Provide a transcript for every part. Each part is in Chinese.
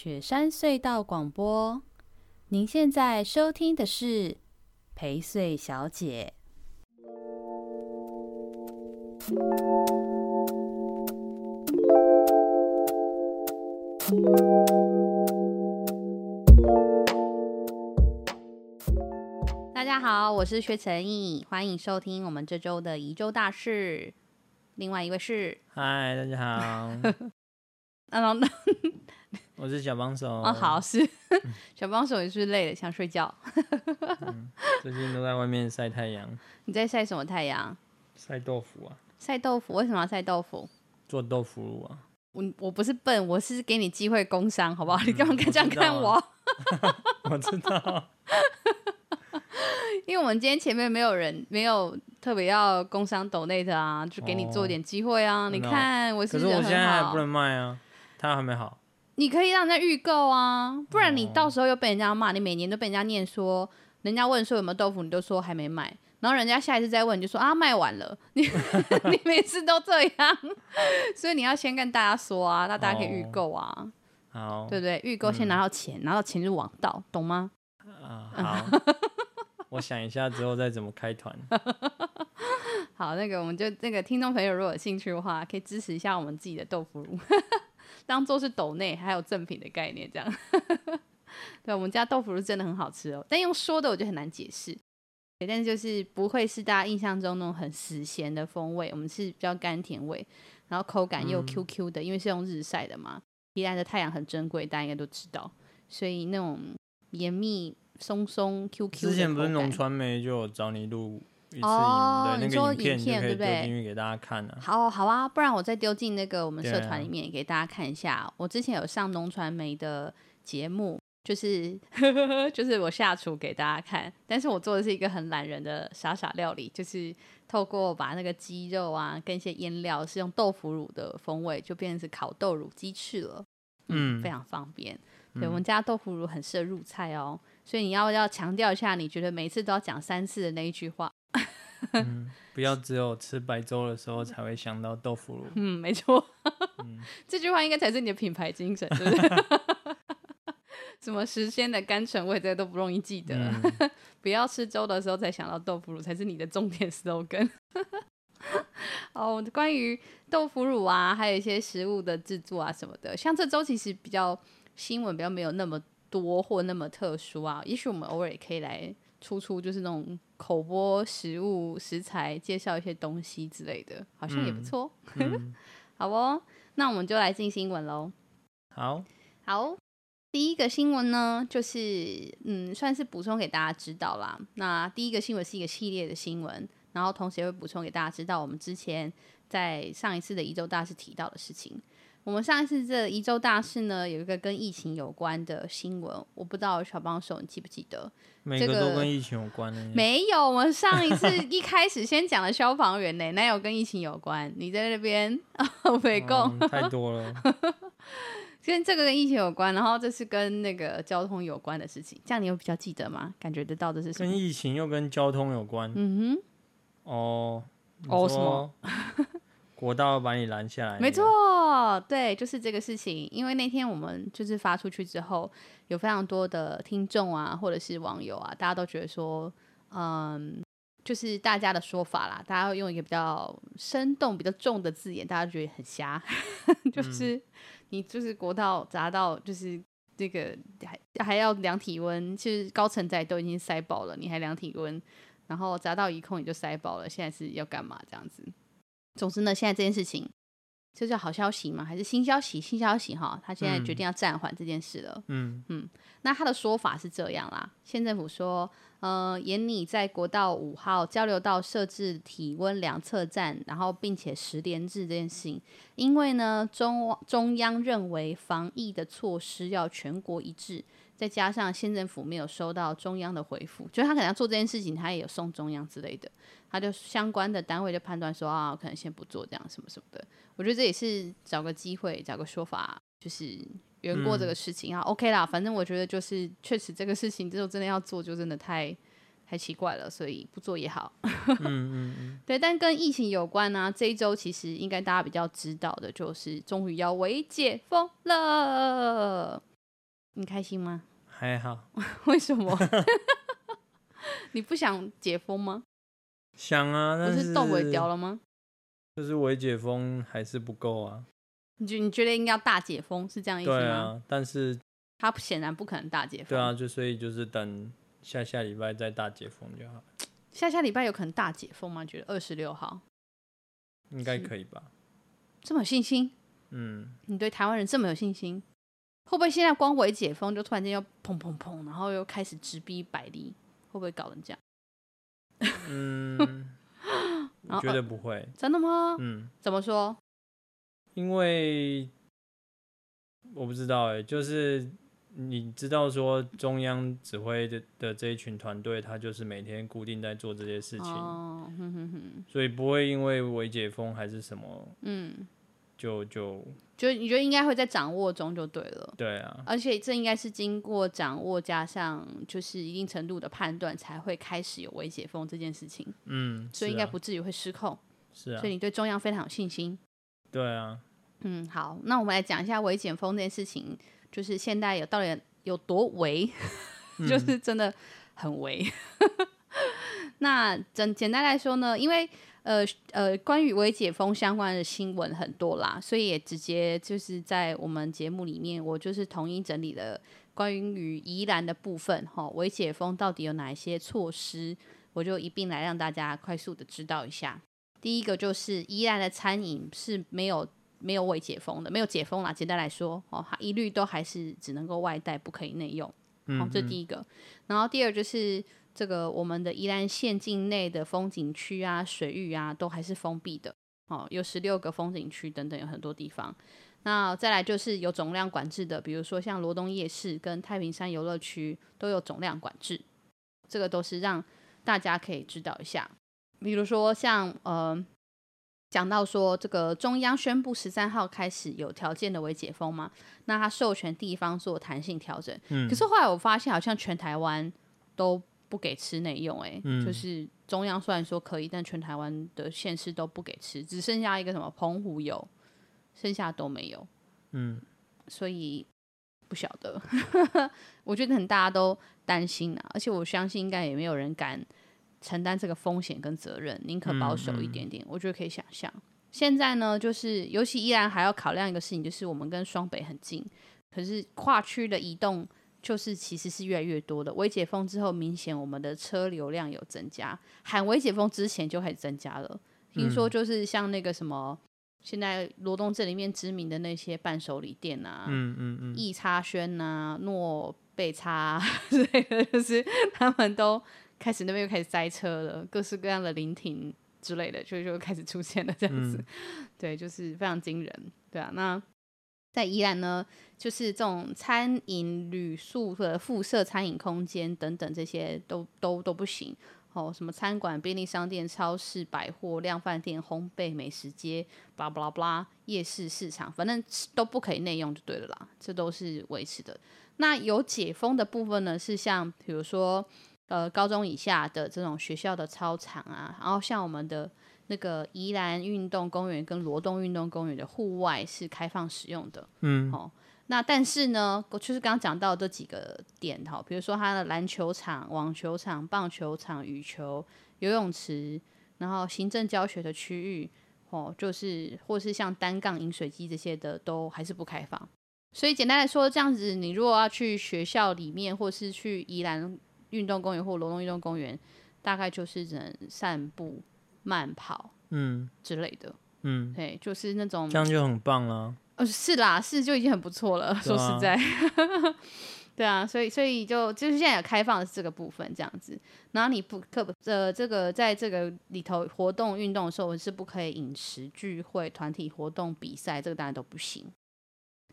雪山隧道广播，您现在收听的是陪睡小姐。大家好，我是薛成义，欢迎收听我们这周的宜州大事。另外一位是，嗨，大家好。我是小帮手。哦，好，是 小帮手，也是累了，想睡觉。嗯，最近都在外面晒太阳。你在晒什么太阳？晒豆腐啊。晒豆腐？为什么要晒豆腐？做豆腐乳啊。我我不是笨，我是给你机会工商，好不好？嗯、你干嘛这样看我？我知道。因为我们今天前面没有人，没有特别要工商抖内的啊，就给你做点机会啊。哦、你看我是，是，可是我现在还不能卖啊，它还没好。你可以让人家预购啊，不然你到时候又被人家骂。你每年都被人家念说，人家问说有没有豆腐，你都说还没卖，然后人家下一次再问你就说啊卖完了。你 你每次都这样，所以你要先跟大家说啊，那大家可以预购啊，好，对不对？预购先拿到钱，嗯、拿到钱就王道，懂吗？啊，好。我想一下之后再怎么开团。好，那个我们就那个听众朋友如果有兴趣的话，可以支持一下我们自己的豆腐乳，当做是斗内还有赠品的概念这样。对，我们家豆腐乳真的很好吃哦，但用说的我就很难解释。但是就是不会是大家印象中那种很死咸的风味，我们是比较甘甜味，然后口感又 Q Q 的，嗯、因为是用日晒的嘛。宜兰的太阳很珍贵，大家应该都知道，所以那种绵密。松松 Q Q。之前不是农传媒就有找你录一次哦，对，你说影片对不对？进去给大家看啊。好，好啊，不然我再丢进那个我们社团里面给大家看一下。啊、我之前有上农传媒的节目，就是 就是我下厨给大家看，但是我做的是一个很懒人的傻傻料理，就是透过把那个鸡肉啊跟一些腌料是用豆腐乳的风味，就变成是烤豆乳鸡翅了。嗯，嗯非常方便。对，我们家豆腐乳很适合入菜哦。所以你要要强调一下，你觉得每次都要讲三次的那一句话，嗯，不要只有吃白粥的时候才会想到豆腐乳。嗯，没错，嗯、这句话应该才是你的品牌精神，对不对？什么时鲜的甘醇味，这个都不容易记得。嗯、不要吃粥的时候才想到豆腐乳，才是你的重点 slogan。哦，关于豆腐乳啊，还有一些食物的制作啊什么的，像这周其实比较新闻比较没有那么。多或那么特殊啊？也许我们偶尔也可以来出出，就是那种口播食物食材，介绍一些东西之类的，好像也不错。好哦，那我们就来进新闻喽。好，好，第一个新闻呢，就是嗯，算是补充给大家知道啦。那第一个新闻是一个系列的新闻，然后同时也会补充给大家知道，我们之前在上一次的一周大事提到的事情。我们上一次这宜周大事呢，有一个跟疫情有关的新闻，我不知道小帮手你记不记得？每个都跟疫情有关的、这个。没有，我们上一次一开始先讲了消防员呢，哪有跟疫情有关？你在那边北贡、嗯、太多了，跟这个跟疫情有关，然后这是跟那个交通有关的事情，这样你有比较记得吗？感觉得到的是什么？跟疫情又跟交通有关？嗯哼，哦，哦什么？国道把你拦下来，没错，对，就是这个事情。因为那天我们就是发出去之后，有非常多的听众啊，或者是网友啊，大家都觉得说，嗯，就是大家的说法啦，大家会用一个比较生动、比较重的字眼，大家觉得很瞎，就是、嗯、你就是国道砸到，就是这个还还要量体温，其实高承载都已经塞爆了，你还量体温，然后砸到一空也就塞爆了，现在是要干嘛这样子？总之呢，现在这件事情，这叫好消息吗？还是新消息？新消息哈，他现在决定要暂缓这件事了。嗯嗯，那他的说法是这样啦，县政府说，呃，研拟在国道五号交流道设置体温量测站，然后并且十连制这件事情，因为呢，中中央认为防疫的措施要全国一致。再加上县政府没有收到中央的回复，就是他可能要做这件事情，他也有送中央之类的，他就相关的单位就判断说啊，可能先不做这样什么什么的。我觉得这也是找个机会，找个说法，就是圆过这个事情啊。嗯、OK 啦，反正我觉得就是确实这个事情，之后真的要做，就真的太太奇怪了，所以不做也好。嗯嗯嗯。对，但跟疫情有关呢、啊，这一周其实应该大家比较知道的就是，终于要为解封了。你开心吗？还好。为什么？你不想解封吗？想啊，但是不是动尾掉了吗？就是微解封还是不够啊。你觉你觉得应该要大解封是这样意思吗？对啊，但是他显然不可能大解封。对啊，就所以就是等下下礼拜再大解封就好。下下礼拜有可能大解封吗？觉得二十六号应该可以吧？这么有信心？嗯，你对台湾人这么有信心，会不会现在光微解封就突然间又砰砰砰，然后又开始直逼百例？会不会搞成这样？嗯，我觉得不会。呃，真的吗？嗯，怎么说？因为我不知道哎，就是你知道说中央指挥的的这一群团队，他就是每天固定在做这些事情，哦，哼哼哼，所以不会因为未解封还是什么，嗯。就就就你觉得应该会在掌握中就对了，对啊，而且这应该是经过掌握加上就是一定程度的判断才会开始有微解封这件事情，嗯，所以应该不至于会失控，是啊，所以你对中央非常有信心，对啊，嗯，好，那我们来讲一下微解封这件事情，就是现在有到底有多微，就是真的很微，那简简单来说呢，因为。呃呃，关于微解封相关的新闻很多啦，所以也直接就是在我们节目里面，我就是统一整理了关于宜兰的部分哈，微解封到底有哪一些措施，我就一并来让大家快速的知道一下。第一个就是宜兰的餐饮是没有没有未解封的，没有解封啦。简单来说哦，它一律都还是只能够外带，不可以内用。好，这第一个。然后第二就是。这个我们的宜兰县境内的风景区啊、水域啊，都还是封闭的。哦，有十六个风景区等等，有很多地方。那再来就是有总量管制的，比如说像罗东夜市跟太平山游乐区都有总量管制。这个都是让大家可以知道一下。比如说像呃，讲到说这个中央宣布十三号开始有条件的为解封嘛，那他授权地方做弹性调整。嗯。可是后来我发现，好像全台湾都。不给吃内用，哎、嗯，就是中央虽然说可以，但全台湾的县市都不给吃，只剩下一个什么澎湖有，剩下都没有，嗯，所以不晓得，我觉得很大家都担心啊，而且我相信应该也没有人敢承担这个风险跟责任，宁可保守一点点，嗯嗯、我觉得可以想象。现在呢，就是尤其依然还要考量一个事情，就是我们跟双北很近，可是跨区的移动。就是其实是越来越多的，微解封之后，明显我们的车流量有增加。喊微解封之前就开始增加了。听说就是像那个什么，嗯、现在罗东镇里面知名的那些伴手礼店啊，嗯嗯嗯，益昌轩呐、诺贝叉之类的，就是 他们都开始那边又开始塞车了，各式各样的临停之类的，就就开始出现了这样子。嗯、对，就是非常惊人。对啊，那。在宜兰呢，就是这种餐饮、旅宿的附设餐饮空间等等，这些都都都不行。哦，什么餐馆、便利商店、超市、百货、量饭店、烘焙、美食街，巴拉巴拉巴拉，夜市、市场，反正都不可以内用就对了啦。这都是维持的。那有解封的部分呢，是像比如说，呃，高中以下的这种学校的操场啊，然后像我们的。那个宜兰运动公园跟罗东运动公园的户外是开放使用的，嗯，好、哦，那但是呢，就是刚刚讲到这几个点哈，比如说它的篮球场、网球场、棒球场、羽球、游泳池，然后行政教学的区域，哦，就是或是像单杠饮水机这些的，都还是不开放。所以简单来说，这样子，你如果要去学校里面，或是去宜兰运动公园或罗东运动公园，大概就是只能散步。慢跑，嗯之类的，嗯，对，就是那种这样就很棒了。呃，是啦，是就已经很不错了。啊、说实在，对啊，所以所以就就是现在有开放的这个部分这样子。然后你不可呃这个在这个里头活动运动的时候是不可以饮食聚会、团体活动、比赛，这个当然都不行。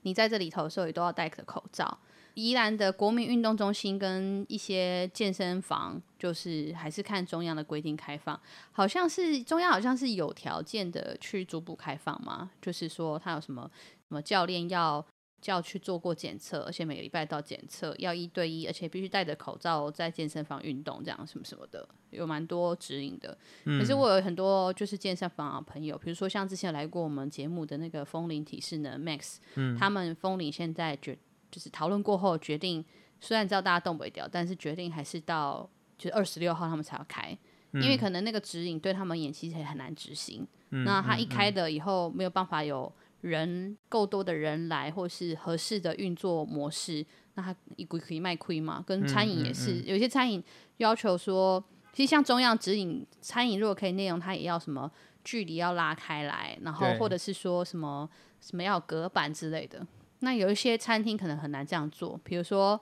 你在这里头的时候也都要戴个口罩。宜兰的国民运动中心跟一些健身房，就是还是看中央的规定开放，好像是中央好像是有条件的去逐步开放嘛，就是说他有什么什么教练要叫去做过检测，而且每个礼拜到检测要一对一，而且必须戴着口罩在健身房运动，这样什么什么的，有蛮多指引的。嗯、可是我有很多就是健身房的朋友，比如说像之前来过我们节目的那个风铃体适能 Max，嗯，他们风铃现在决。就是讨论过后决定，虽然知道大家动不掉，但是决定还是到就是二十六号他们才要开，嗯、因为可能那个指引对他们演其实也很难执行。嗯、那他一开的以后没有办法有人够多的人来，或是合适的运作模式，那它一股可以卖亏嘛？跟餐饮也是，嗯嗯嗯、有些餐饮要求说，其实像中央指引，餐饮如果可以内容，它也要什么？距离要拉开来，然后或者是说什么什么要隔板之类的。那有一些餐厅可能很难这样做，比如说，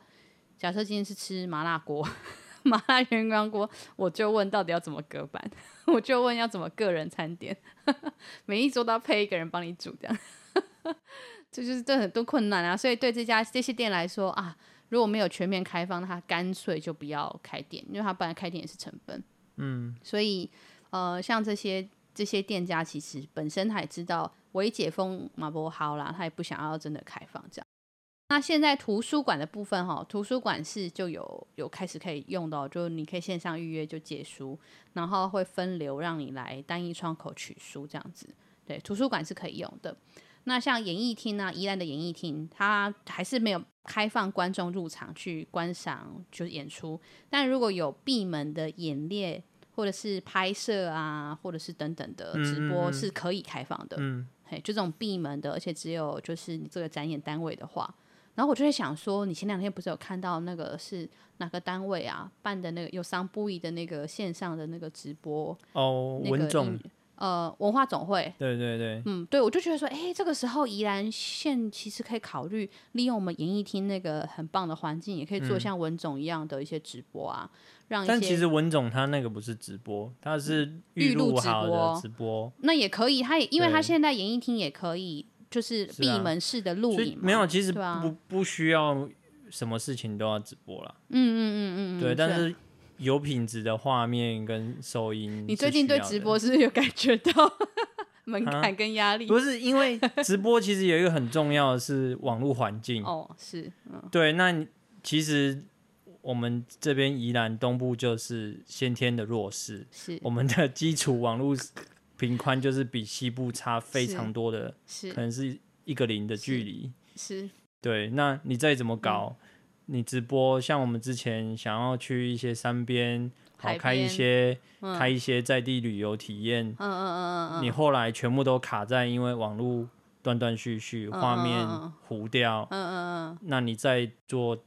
假设今天是吃麻辣锅、麻辣鸳鸯锅，我就问到底要怎么隔板，我就问要怎么个人餐点，每一桌都要配一个人帮你煮，这样，这就是这很多困难啊。所以对这家这些店来说啊，如果没有全面开放，那他干脆就不要开店，因为他本来开店也是成本。嗯，所以呃，像这些。这些店家其实本身他也知道，我一解封嘛不好啦，他也不想要真的开放这样。那现在图书馆的部分哈，图书馆是就有有开始可以用到，就你可以线上预约就借书，然后会分流让你来单一窗口取书这样子。对，图书馆是可以用的。那像演艺厅呢，宜兰的演艺厅，它还是没有开放观众入场去观赏就是演出，但如果有闭门的演练。或者是拍摄啊，或者是等等的直播是可以开放的，嗯，嘿，就这种闭门的，而且只有就是你这个展演单位的话，然后我就在想说，你前两天不是有看到那个是哪个单位啊办的那个有桑布伊的那个线上的那个直播哦，文总。呃，文化总会，对对对，嗯，对，我就觉得说，哎、欸，这个时候宜兰县其实可以考虑利用我们演艺厅那个很棒的环境，也可以做像文总一样的一些直播啊，嗯、让。但其实文总他那个不是直播，他是预录好的直播，那也可以，他也因为他现在演艺厅也可以，就是闭门式的录影、啊，没有，其实不、啊、不需要什么事情都要直播了，嗯嗯嗯嗯，对，但是。有品质的画面跟收音，你最近对直播是不是有感觉到 门槛跟压力？不是，因为直播其实有一个很重要的是网络环境哦，是，嗯，对，那其实我们这边宜兰东部就是先天的弱势，是我们的基础网络频宽就是比西部差非常多的，是可能是一个零的距离，是，对，那你再怎么搞。嗯。你直播，像我们之前想要去一些山边，好开一些、嗯、开一些在地旅游体验，嗯嗯嗯嗯，你后来全部都卡在，因为网络断断续续，画、嗯、面糊掉，嗯嗯嗯，那你再做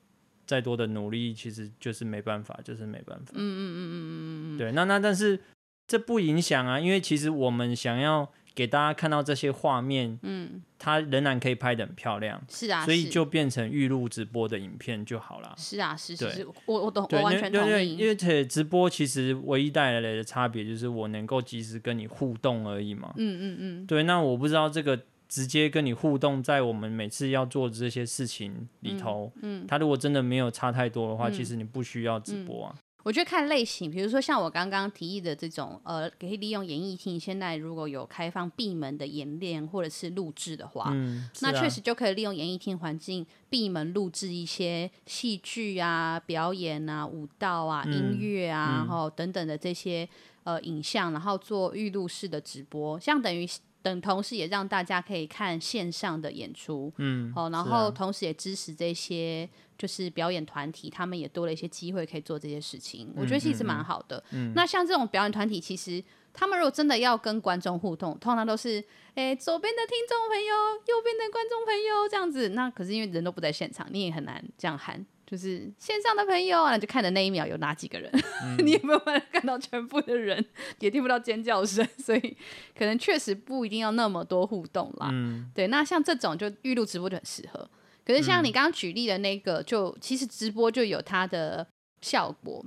再多的努力，其实就是没办法，就是没办法，嗯嗯嗯嗯嗯嗯，对，那那但是这不影响啊，因为其实我们想要。给大家看到这些画面，嗯，它仍然可以拍的很漂亮，是啊，所以就变成预录直播的影片就好了。是啊，是是，是，我我懂，我完全同意。对，因为且直播其实唯一带来的差别就是我能够及时跟你互动而已嘛。嗯嗯嗯。对，那我不知道这个直接跟你互动，在我们每次要做这些事情里头，嗯，嗯，它如果真的没有差太多的话，嗯，其实你不需要直播啊。我觉得看类型，比如说像我刚刚提议的这种，呃，可以利用演艺厅。现在如果有开放闭门的演练或者是录制的话，那确实就可以利用演艺厅环境闭门录制一些戏剧啊、表演啊、舞蹈啊、音乐啊，然后、嗯、等等的这些呃影像，然后做预录式的直播，像等于。等同时，也让大家可以看线上的演出，嗯，好，然后同时也支持这些就是表演团体，他们也多了一些机会可以做这些事情。嗯、我觉得其实蛮好的。嗯，那像这种表演团体，其实他们如果真的要跟观众互动，通常都是，诶，左边的听众朋友，右边的观众朋友这样子。那可是因为人都不在现场，你也很难这样喊。就是线上的朋友啊，就看的那一秒有哪几个人，嗯、你有没有办法看到全部的人，也听不到尖叫声，所以可能确实不一定要那么多互动啦。嗯、对，那像这种就预录直播就很适合。可是像你刚刚举例的那个，就其实直播就有它的效果。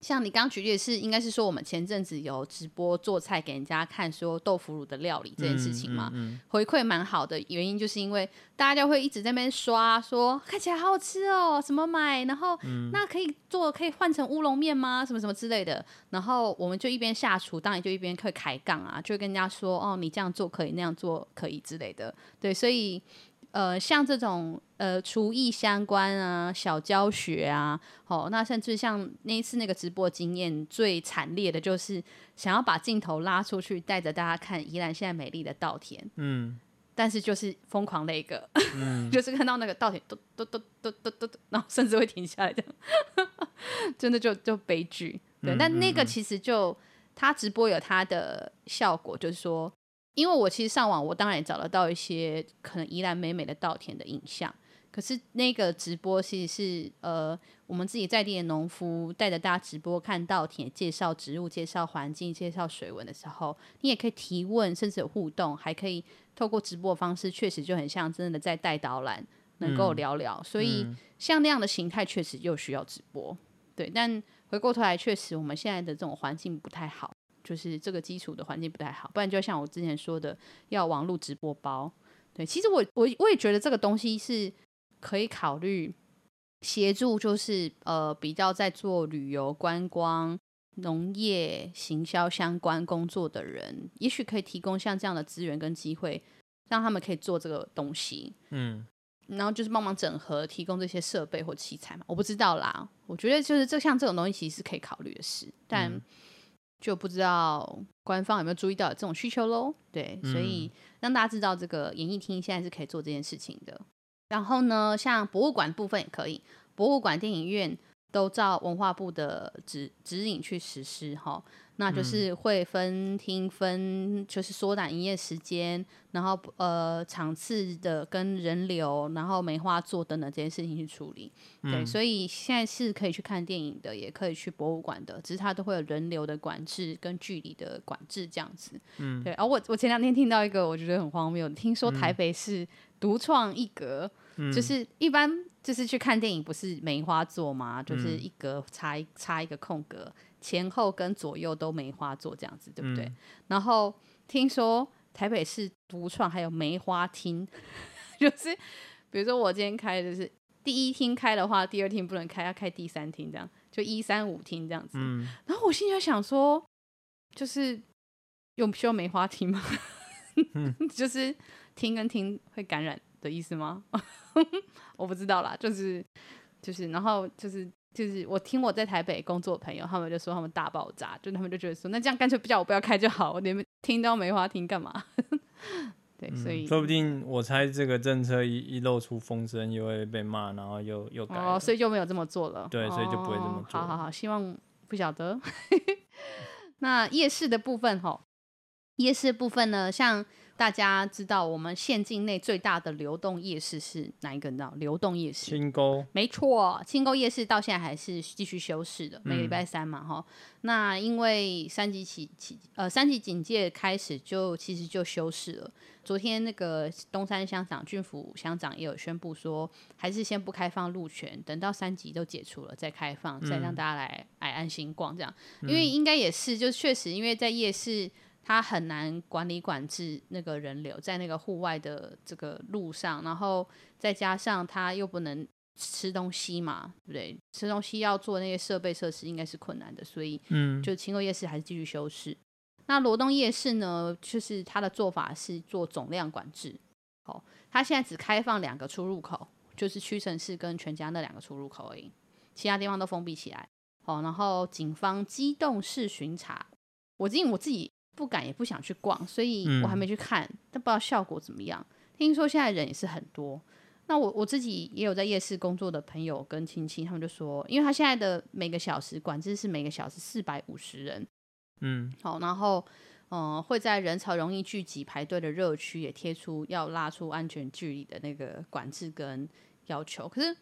像你刚刚举例的是，应该是说我们前阵子有直播做菜给人家看，说豆腐乳的料理这件事情嘛，嗯嗯嗯、回馈蛮好的。原因就是因为大家就会一直在那边刷，说看起来好好吃哦，什么买，然后、嗯、那可以做，可以换成乌龙面吗？什么什么之类的。然后我们就一边下厨，当然就一边会开杠啊，就会跟人家说哦，你这样做可以，那样做可以之类的。对，所以。呃，像这种呃厨艺相关啊，小教学啊，哦，那甚至像那一次那个直播经验最惨烈的就是想要把镜头拉出去，带着大家看宜兰现在美丽的稻田，嗯，但是就是疯狂那个，嗯、就是看到那个稻田，嘟嘟嘟嘟嘟嘟，然后甚至会停下来这样，真的就就悲剧。对，嗯、但那个其实就他直播有他的效果，就是说，因为我其实上网，我当然也找得到一些可能宜兰美美的稻田的影像。可是那个直播其实是呃，我们自己在地的农夫带着大家直播看稻田，介绍植物、介绍环境、介绍水文的时候，你也可以提问，甚至有互动，还可以透过直播的方式，确实就很像真的在带导览，能够聊聊。嗯、所以像那样的形态，确实又需要直播。对，但回过头来，确实我们现在的这种环境不太好，就是这个基础的环境不太好，不然就像我之前说的，要网络直播包。对，其实我我我也觉得这个东西是。可以考虑协助，就是呃，比较在做旅游、观光、农业、行销相关工作的人，也许可以提供像这样的资源跟机会，让他们可以做这个东西。嗯，然后就是帮忙整合，提供这些设备或器材嘛。我不知道啦，我觉得就是这像这种东西其实是可以考虑的事，但就不知道官方有没有注意到这种需求喽。对，所以让大家知道，这个演艺厅现在是可以做这件事情的。然后呢，像博物馆部分也可以，博物馆、电影院都照文化部的指指引去实施哈。那就是会分厅分，就是缩短营业时间，然后呃场次的跟人流，然后梅花座等等这些事情去处理。对，嗯、所以现在是可以去看电影的，也可以去博物馆的，只是它都会有人流的管制跟距离的管制这样子。嗯，对。而、啊、我我前两天听到一个，我觉得很荒谬，听说台北市独创一格，嗯、就是一般就是去看电影不是梅花座吗？就是一格插一插一个空格。前后跟左右都梅花座这样子，对不对？嗯、然后听说台北市独创还有梅花厅，就是比如说我今天开的就是第一厅开的话，第二厅不能开，要开第三厅这样，就一三五厅这样子。嗯、然后我心里就想说，就是有需要梅花厅吗？嗯、就是听跟听会感染的意思吗？我不知道啦，就是就是，然后就是。就是我听我在台北工作的朋友，他们就说他们大爆炸，就他们就觉得说，那这样干脆不叫我不要开就好，我连听都没花听干嘛？对，所以、嗯、说不定我猜这个政策一一露出风声，又会被骂，然后又又改，哦，所以就没有这么做了。对，所以就不会这么做。哦、好好好，希望不晓得。那夜市的部分吼，夜市的部分呢，像。大家知道我们县境内最大的流动夜市是哪一个？你知道？流动夜市，清沟，没错，清沟夜市到现在还是继续休市的，每个礼拜三嘛，哈、嗯。那因为三级起起呃三级警戒开始就其实就休市了。昨天那个东山乡长郡府乡长也有宣布说，还是先不开放路权，等到三级都解除了再开放，再让大家来来安心逛这样。因为应该也是，就确实因为在夜市。它很难管理管制那个人流，在那个户外的这个路上，然后再加上它又不能吃东西嘛，对不对？吃东西要做那些设备设施，应该是困难的，所以，嗯，就清沟夜市还是继续休市。嗯、那罗东夜市呢，就是它的做法是做总量管制，哦，它现在只开放两个出入口，就是屈臣氏跟全家那两个出入口而已，其他地方都封闭起来，哦，然后警方机动式巡查，我因为我自己。不敢也不想去逛，所以我还没去看，嗯、但不知道效果怎么样。听说现在人也是很多。那我我自己也有在夜市工作的朋友跟亲戚，他们就说，因为他现在的每个小时管制是每个小时四百五十人，嗯，好，然后嗯、呃、会在人潮容易聚集排队的热区也贴出要拉出安全距离的那个管制跟要求。可是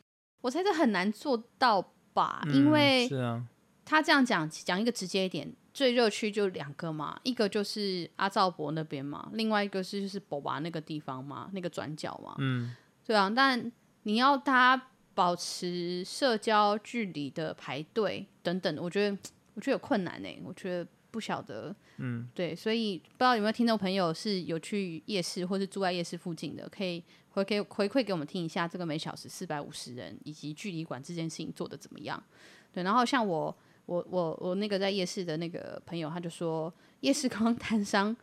我猜这很难做到吧？嗯、因为是啊，他这样讲讲一个直接一点。最热区就两个嘛，一个就是阿照伯那边嘛，另外一个是就是宝华那个地方嘛，那个转角嘛。嗯，对啊，但你要他保持社交距离的排队等等，我觉得我觉得有困难呢。我觉得不晓得，嗯，对，所以不知道有没有听众朋友是有去夜市或是住在夜市附近的，可以回给回馈给我们听一下，这个每小时四百五十人以及距离管这件事情做的怎么样？对，然后像我。我我我那个在夜市的那个朋友，他就说，夜市光摊商、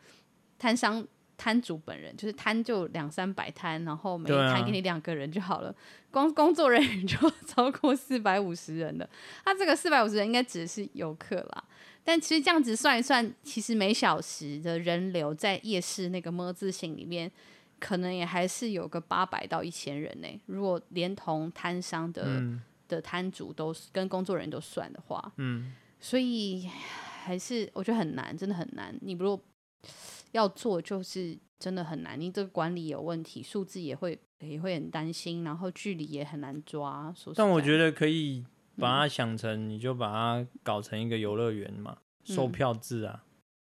摊商、摊主本人就是摊就两三百摊，然后每一摊给你两个人就好了，啊、光工作人员 就超过四百五十人了。他这个四百五十人应该指的是游客啦，但其实这样子算一算，其实每小时的人流在夜市那个么字形里面，可能也还是有个八百到一千人呢。如果连同摊商的、嗯、的摊主都跟工作人员都算的话，嗯，所以还是我觉得很难，真的很难。你如果要做，就是真的很难。你这个管理有问题，数字也会也会很担心，然后距离也很难抓。但我觉得可以把它想成，嗯、你就把它搞成一个游乐园嘛，售票制啊。嗯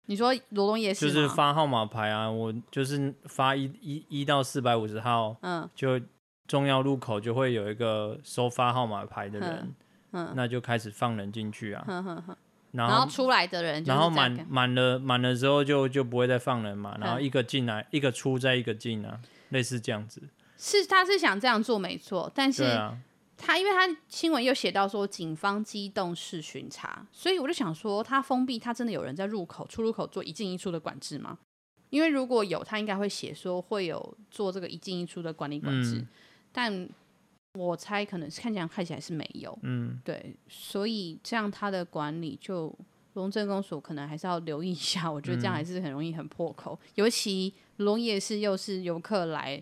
你说罗东也是就是发号码牌啊，我就是发一一一到四百五十号，嗯，就重要路口就会有一个收发号码牌的人，嗯，那就开始放人进去啊，嗯嗯嗯，然后出来的人，然后满满了满了之后就就不会再放人嘛，然后一个进来一个出再一个进啊，类似这样子。是，他是想这样做没错，但是。他因为他新闻又写到说警方机动式巡查，所以我就想说，他封闭，他真的有人在入口、出入口做一进一出的管制吗？因为如果有，他应该会写说会有做这个一进一出的管理管制，嗯、但我猜可能是看起来看起来是没有，嗯，对，所以这样他的管理就龙镇公所可能还是要留意一下，我觉得这样还是很容易很破口，嗯、尤其龙夜市又是游客来。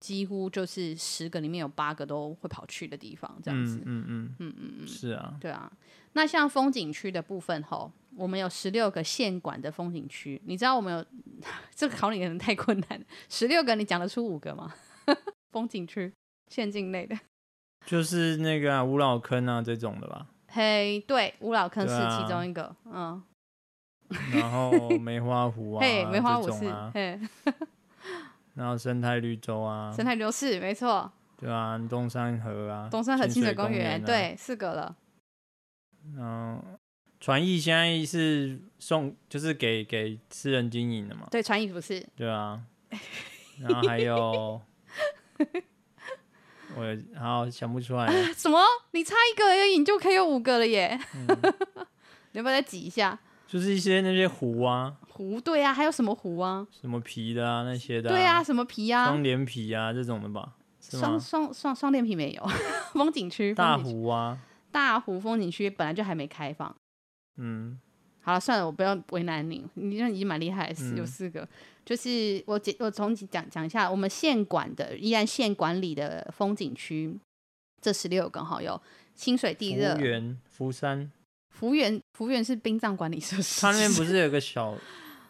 几乎就是十个里面有八个都会跑去的地方，这样子。嗯嗯嗯嗯嗯嗯，是啊，对啊。那像风景区的部分吼，我们有十六个县管的风景区，你知道我们有 这个考你可能太困难，十六个你讲得出五个吗？风景区县境内的，就是那个啊，五老坑啊这种的吧？嘿，对，五老坑是其中一个，啊、嗯。然后梅花湖啊，嘿，梅花湖是，啊、嘿。然后生态绿洲啊，生态绿洲是没错，对啊，东山河啊，东山河清水公园，啊、对，四个了。嗯，传艺现在是送，就是给给私人经营的嘛？对，传艺不是。对啊，然后还有，我好想不出来。什么？你差一个而已，你就可以有五个了耶！嗯、你要不要再挤一下？就是一些那些湖啊，湖对啊，还有什么湖啊？什么皮的啊，那些的、啊。对啊，什么皮啊？双连皮啊，这种的吧？双双双双连皮没有。风景区。大湖啊。大湖风景区本来就还没开放。嗯。好了，算了，我不要为难你。你这已经蛮厉害，是有四个。嗯、就是我我重讲讲一下，我们县管的依然县管理的风景区，这十六个哈，有清水地热、福源、福山。福源，福源是殡葬管理设施。它那边不 是有个小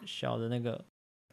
小的那个？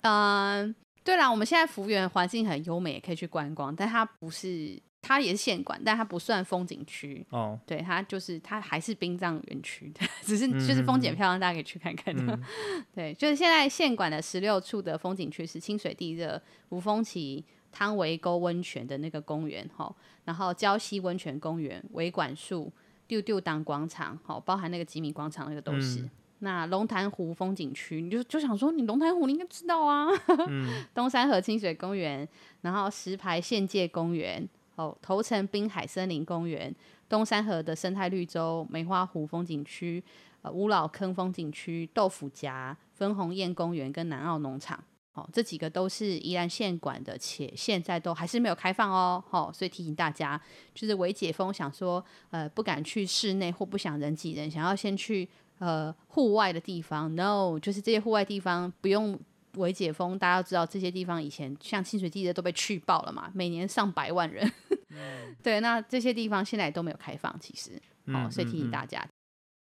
嗯，对啦，我们现在福源环境很优美，也可以去观光。但它不是，它也是县管，但它不算风景区。哦，对，它就是它还是殡葬园区，只是就是风景漂亮，大家可以去看看的。嗯、对，就是现在县管的十六处的风景区是清水地热、五峰旗、汤围沟温泉的那个公园，哈，然后礁溪温泉公园、维管束。丢丢当广场，好，包含那个吉米广场，那个都是。嗯、那龙潭湖风景区，你就就想说，你龙潭湖你应该知道啊。嗯、东山河清水公园，然后石牌县界公园，哦，头城滨海森林公园，东山河的生态绿洲，梅花湖风景区，呃，乌老坑风景区，豆腐夹，分洪堰公园跟南澳农场。哦，这几个都是宜兰县管的，且现在都还是没有开放哦。哦，所以提醒大家，就是微解封，想说呃不敢去室内或不想人挤人，想要先去呃户外的地方。No，就是这些户外地方不用微解封。大家都知道这些地方以前像清水地热都被去爆了嘛，每年上百万人。嗯、对，那这些地方现在都没有开放，其实哦，所以提醒大家，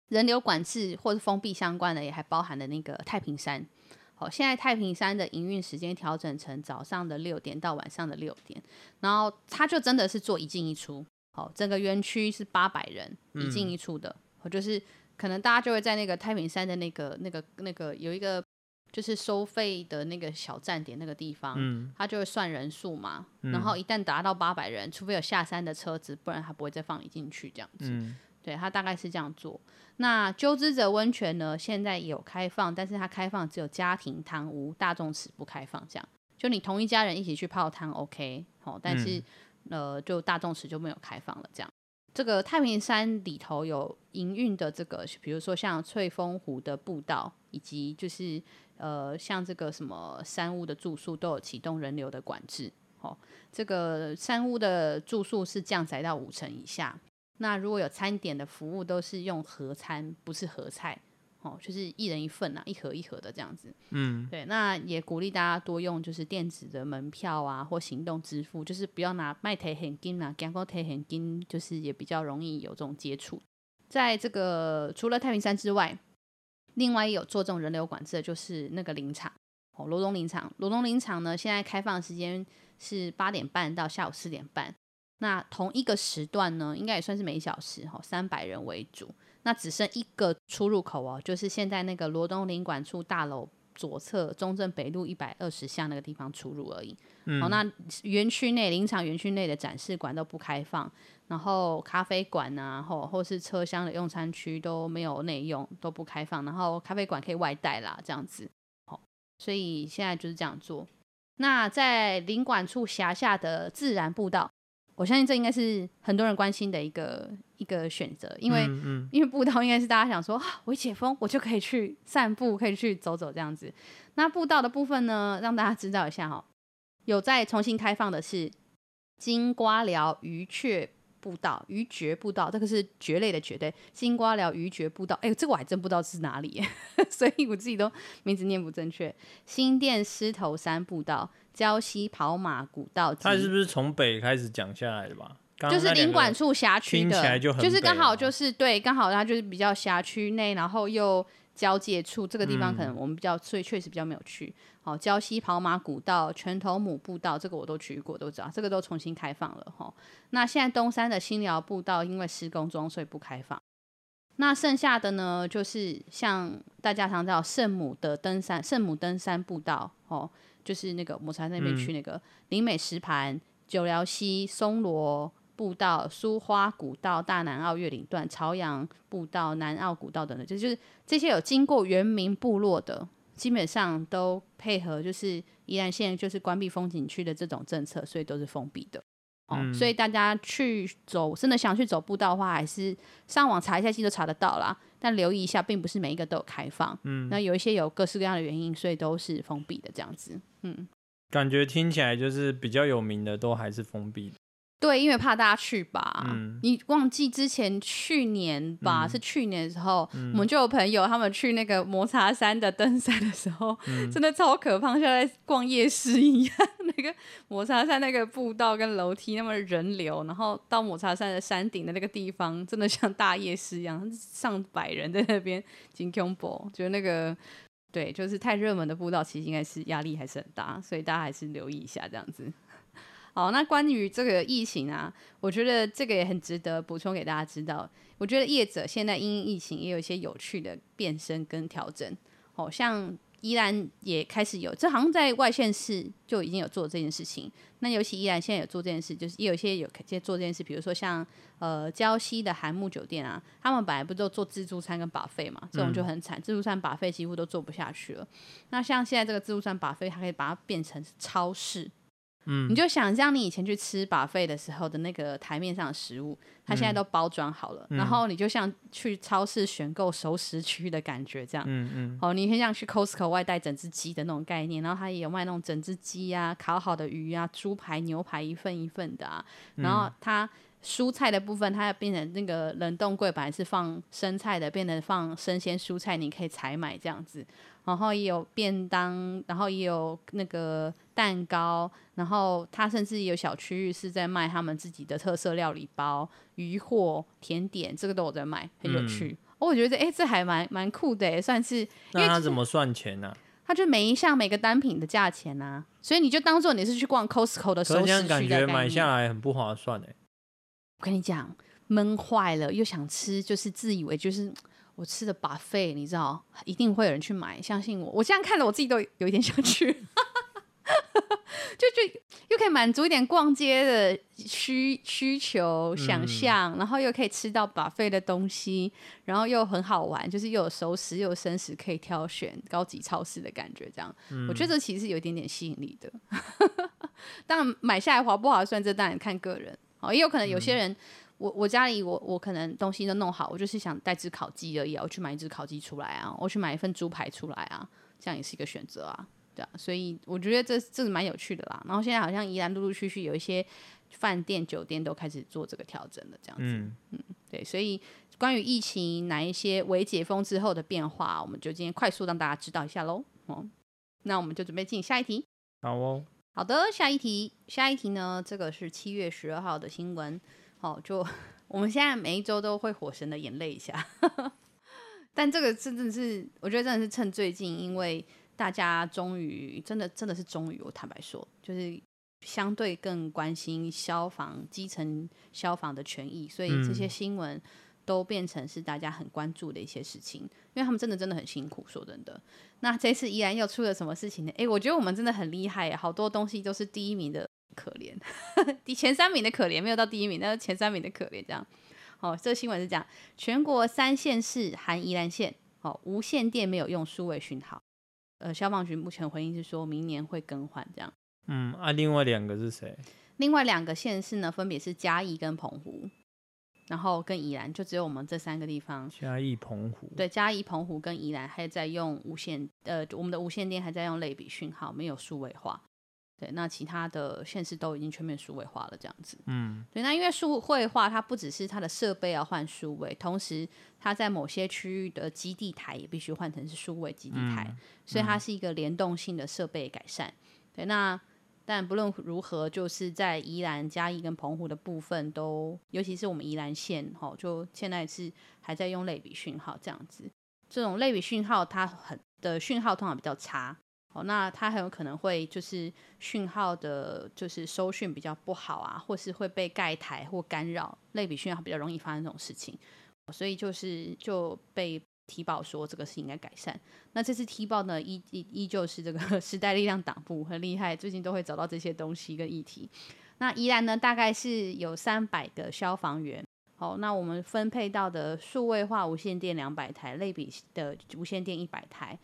人流管制或者封闭相关的也还包含了那个太平山。好，现在太平山的营运时间调整成早上的六点到晚上的六点，然后他就真的是做一进一出。好，整个园区是八百人一进一出的。就是可能大家就会在那个太平山的那个、那个、那个有一个就是收费的那个小站点那个地方，嗯，他就会算人数嘛。嗯、然后一旦达到八百人，除非有下山的车子，不然他不会再放你进去这样子。嗯对，他大概是这样做。那鸠之泽温泉呢，现在有开放，但是它开放只有家庭汤屋，大众池不开放。这样，就你同一家人一起去泡汤，OK，哦，但是、嗯、呃，就大众池就没有开放了。这样，这个太平山里头有营运的这个，比如说像翠峰湖的步道，以及就是呃，像这个什么山屋的住宿，都有启动人流的管制。哦，这个山屋的住宿是降载到五成以下。那如果有餐点的服务，都是用盒餐，不是合菜哦，就是一人一份啊，一盒一盒的这样子。嗯，对，那也鼓励大家多用就是电子的门票啊，或行动支付，就是不要拿卖提现金啊，讲过提现金，就是也比较容易有这种接触。在这个除了太平山之外，另外也有做这种人流管制的，就是那个林场哦，罗东林场。罗东林场呢，现在开放的时间是八点半到下午四点半。那同一个时段呢，应该也算是每小时哈，三百人为主。那只剩一个出入口哦，就是现在那个罗东林管处大楼左侧中正北路一百二十巷那个地方出入而已。嗯、哦，那园区内林场园区内的展示馆都不开放，然后咖啡馆啊，或或是车厢的用餐区都没有内用，都不开放。然后咖啡馆可以外带啦，这样子。哦，所以现在就是这样做。那在林管处辖下的自然步道。我相信这应该是很多人关心的一个一个选择，因为、嗯嗯、因为步道应该是大家想说，啊，我一解封我就可以去散步，可以去走走这样子。那步道的部分呢，让大家知道一下哈，有在重新开放的是金瓜寮鱼雀步道、鱼蕨步道，这个是蕨类的蕨对，金瓜寮鱼蕨步道，哎，这个我还真不知道是哪里，所以我自己都名字念不正确。新店狮头山步道。礁溪跑马古道，它是不是从北开始讲下来的吧？刚刚就是林管处辖区的，就，就是刚好就是对，刚好它就是比较辖区内，然后又交界处这个地方，可能我们比较，嗯、所以确实比较没有去。好，礁溪跑马古道、拳头母步道，这个我都去过，都知道，这个都重新开放了哈。那现在东山的新寮步道因为施工中，所以不开放。那剩下的呢，就是像大家常知道圣母的登山，圣母登山步道哦。就是那个抹茶那边去那个林美石盘、九寮溪、松萝步道、苏花古道、大南澳越岭段、朝阳步道、南澳古道等等，就就是这些有经过原民部落的，基本上都配合就是宜兰县就是关闭风景区的这种政策，所以都是封闭的。哦，嗯、所以大家去走，真的想去走步道的话，还是上网查一下，其实都查得到啦。但留意一下，并不是每一个都有开放。嗯，那有一些有各式各样的原因，所以都是封闭的这样子。嗯，感觉听起来就是比较有名的都还是封闭的。对，因为怕大家去吧。嗯，你忘记之前去年吧？嗯、是去年的时候，嗯、我们就有朋友他们去那个抹茶山的登山的时候，嗯、真的超可怕，像在逛夜市一样。那个抹茶山那个步道跟楼梯那么人流，然后到抹茶山的山顶的那个地方，真的像大夜市一样，上百人在那边金恐怖，觉得那个对，就是太热门的步道，其实应该是压力还是很大，所以大家还是留意一下这样子。好，那关于这个疫情啊，我觉得这个也很值得补充给大家知道。我觉得业者现在因疫情也有一些有趣的变身跟调整。好像依然也开始有，这好像在外县市就已经有做这件事情。那尤其依然现在有做这件事，就是也有一些有在做这件事，比如说像呃礁溪的韩木酒店啊，他们本来不都做自助餐跟 buffet 嘛，这种就很惨，嗯、自助餐 buffet 几乎都做不下去了。那像现在这个自助餐 buffet，它可以把它变成超市。嗯，你就想象你以前去吃 buffet 的时候的那个台面上的食物，它现在都包装好了，嗯、然后你就像去超市选购熟食区的感觉这样。嗯嗯。哦，你很像去 Costco 外带整只鸡的那种概念，然后它也有卖那种整只鸡啊、烤好的鱼啊、猪排、牛排一份一份的啊。然后它蔬菜的部分，它要变成那个冷冻柜，本来是放生菜的，变成放生鲜蔬菜，你可以采买这样子。然后也有便当，然后也有那个蛋糕，然后他甚至有小区域是在卖他们自己的特色料理包、鱼货、甜点，这个都有在卖，很有趣。嗯、我觉得哎，这还蛮蛮酷的，算是。那他怎么算钱呢、啊？他就每一项每个单品的价钱啊，所以你就当做你是去逛 Costco 的时候，这样感觉买下来很不划算哎。我跟你讲，闷坏了，又想吃，就是自以为就是。我吃的 buffet，你知道，一定会有人去买，相信我。我这样看了，我自己都有一点想去，就就又可以满足一点逛街的需需求、想象，嗯、然后又可以吃到 buffet 的东西，然后又很好玩，就是又有熟食又有生食可以挑选，高级超市的感觉，这样，嗯、我觉得这其实有一点点吸引力的。当然买下来划不划算，这当然看个人，哦，也有可能有些人。嗯我我家里我我可能东西都弄好，我就是想带只烤鸡而已啊，我去买一只烤鸡出来啊，我去买一份猪排出来啊，这样也是一个选择啊，对啊，所以我觉得这这是蛮有趣的啦。然后现在好像宜兰陆陆续续有一些饭店酒店都开始做这个调整了，这样子，嗯，嗯，对，所以关于疫情哪一些未解封之后的变化，我们就今天快速让大家知道一下喽。哦，那我们就准备进下一题。好哦。好的，下一题，下一题呢？这个是七月十二号的新闻。好，就 我们现在每一周都会火神的眼泪一下，但这个真的是，我觉得真的是趁最近，因为大家终于真的真的是终于，我坦白说，就是相对更关心消防基层消防的权益，所以这些新闻。都变成是大家很关注的一些事情，因为他们真的真的很辛苦。说真的，那这次依然又出了什么事情呢？诶，我觉得我们真的很厉害，好多东西都是第一名的可怜，第前三名的可怜没有到第一名，但是前三名的可怜这样。哦，这个新闻是讲全国三县市含宜兰县，哦，无线电没有用数位讯号。呃，消防局目前回应是说明年会更换这样。嗯，啊，另外两个是谁？另外两个县市呢，分别是嘉义跟澎湖。然后跟宜兰就只有我们这三个地方，嘉义、澎湖，对，嘉义、澎湖跟宜兰还在用无线，呃，我们的无线电还在用类比讯号，没有数位化。对，那其他的县市都已经全面数位化了，这样子。嗯，对，那因为数位化，它不只是它的设备要换数位，同时它在某些区域的基地台也必须换成是数位基地台，嗯、所以它是一个联动性的设备改善。对，那。但不论如何，就是在宜兰、嘉义跟澎湖的部分都，尤其是我们宜兰县，哈，就现在是还在用类比讯号这样子。这种类比讯号，它很的讯号通常比较差，哦，那它很有可能会就是讯号的，就是收讯比较不好啊，或是会被盖台或干扰。类比讯号比较容易发生这种事情，所以就是就被。提报说这个是应该改善，那这次提报呢，依依依旧是这个 时代力量党部很厉害，最近都会找到这些东西跟议题。那宜兰呢，大概是有三百个消防员，好，那我们分配到的数位化无线电两百台，类比的无线电一百台，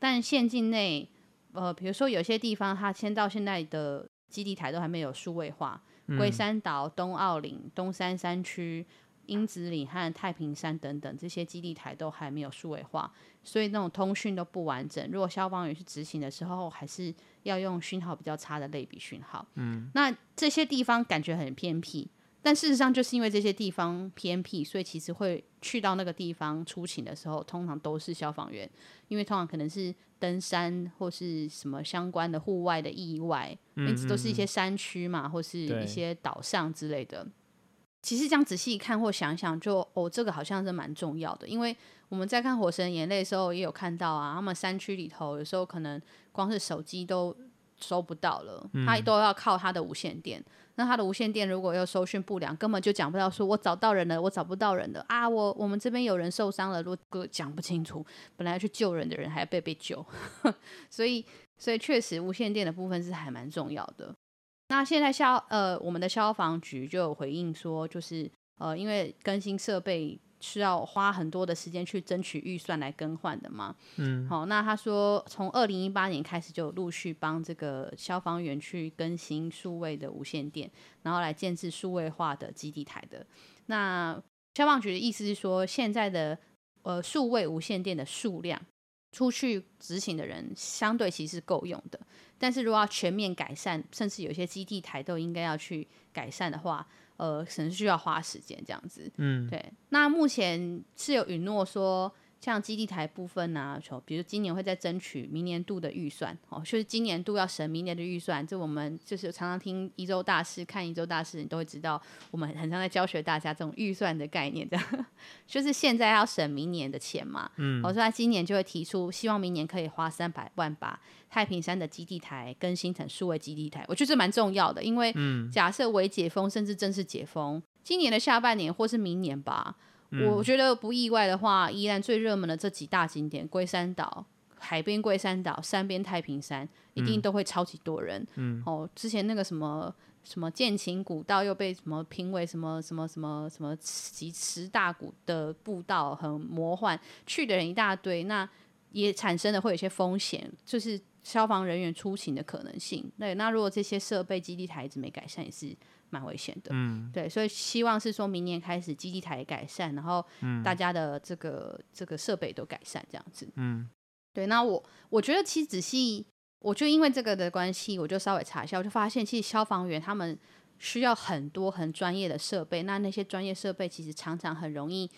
但县境内，呃，比如说有些地方它迁到现在的基地台都还没有数位化，龟山岛、东澳岭、东山山区。英子岭和太平山等等这些基地台都还没有数位化，所以那种通讯都不完整。如果消防员去执行的时候，还是要用讯号比较差的类比讯号。嗯，那这些地方感觉很偏僻，但事实上就是因为这些地方偏僻，所以其实会去到那个地方出勤的时候，通常都是消防员，因为通常可能是登山或是什么相关的户外的意外，因此都是一些山区嘛，或是一些岛上之类的。其实这样仔细一看或想想就，就哦，这个好像是蛮重要的，因为我们在看《火神眼泪》的时候也有看到啊，他们山区里头有时候可能光是手机都收不到了，他都要靠他的无线电。嗯、那他的无线电如果又收讯不良，根本就讲不到说我找到人了，我找不到人了啊，我我们这边有人受伤了，如果讲不清楚，本来要去救人的人还要被被救，所以所以确实无线电的部分是还蛮重要的。那现在消呃，我们的消防局就有回应说，就是呃，因为更新设备需要花很多的时间去争取预算来更换的嘛。嗯。好，那他说从二零一八年开始就陆续帮这个消防员去更新数位的无线电，然后来建置数位化的基地台的。那消防局的意思是说，现在的呃数位无线电的数量。出去执行的人相对其实是够用的，但是如果要全面改善，甚至有些基地台都应该要去改善的话，呃，可能需要花时间这样子。嗯，对。那目前是有允诺说。像基地台部分啊，就比如今年会再争取明年度的预算哦，就是今年度要审明年的预算。这我们就是常常听一周大师，看一周大师，你都会知道，我们很常在教学大家这种预算的概念，这样 就是现在要审明年的钱嘛。嗯，我说他今年就会提出，希望明年可以花三百万把太平山的基地台更新成数位基地台。我觉得这蛮重要的，因为假设为解封甚至正式解封，今年的下半年或是明年吧。我觉得不意外的话，依然最热门的这几大景点——龟山岛、海边龟山岛、山边太平山，一定都会超级多人。嗯，哦，之前那个什么什么剑琴古道又被什么评为什么什么什么什么几十大古的步道，很魔幻，去的人一大堆，那也产生了会有些风险，就是消防人员出勤的可能性。对，那如果这些设备基地台一直没改善，也是。蛮危险的，嗯，对，所以希望是说明年开始基地台改善，然后大家的这个、嗯、这个设备都改善这样子，嗯，对。那我我觉得其实仔细，我就因为这个的关系，我就稍微查一下，我就发现其实消防员他们需要很多很专业的设备，那那些专业设备其实常常很容易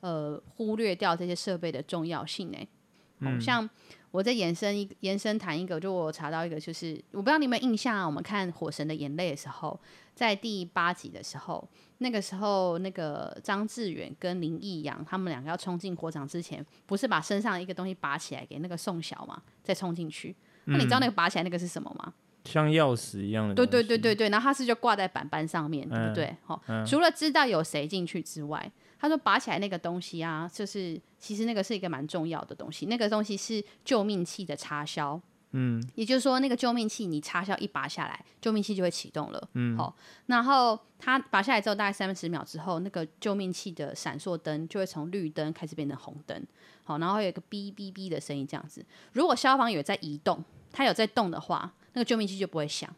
呃忽略掉这些设备的重要性呢。好、嗯、像我在延伸一延伸谈一个，就我查到一个，就是我不知道你有没有印象啊？我们看《火神的眼泪》的时候，在第八集的时候，那个时候那个张志远跟林义阳他们两个要冲进火场之前，不是把身上一个东西拔起来给那个宋晓嘛，再冲进去。那你知道那个拔起来那个是什么吗？像钥匙一样的。对对对对对，然后他是就挂在板板上面，对不对？好、嗯，除了知道有谁进去之外。他说拔起来那个东西啊，就是其实那个是一个蛮重要的东西，那个东西是救命器的插销，嗯，也就是说那个救命器你插销一拔下来，救命器就会启动了，嗯，好，然后它拔下来之后大概三十秒之后，那个救命器的闪烁灯就会从绿灯开始变成红灯，好，然后有一个哔哔哔的声音这样子，如果消防有在移动，它有在动的话，那个救命器就不会响。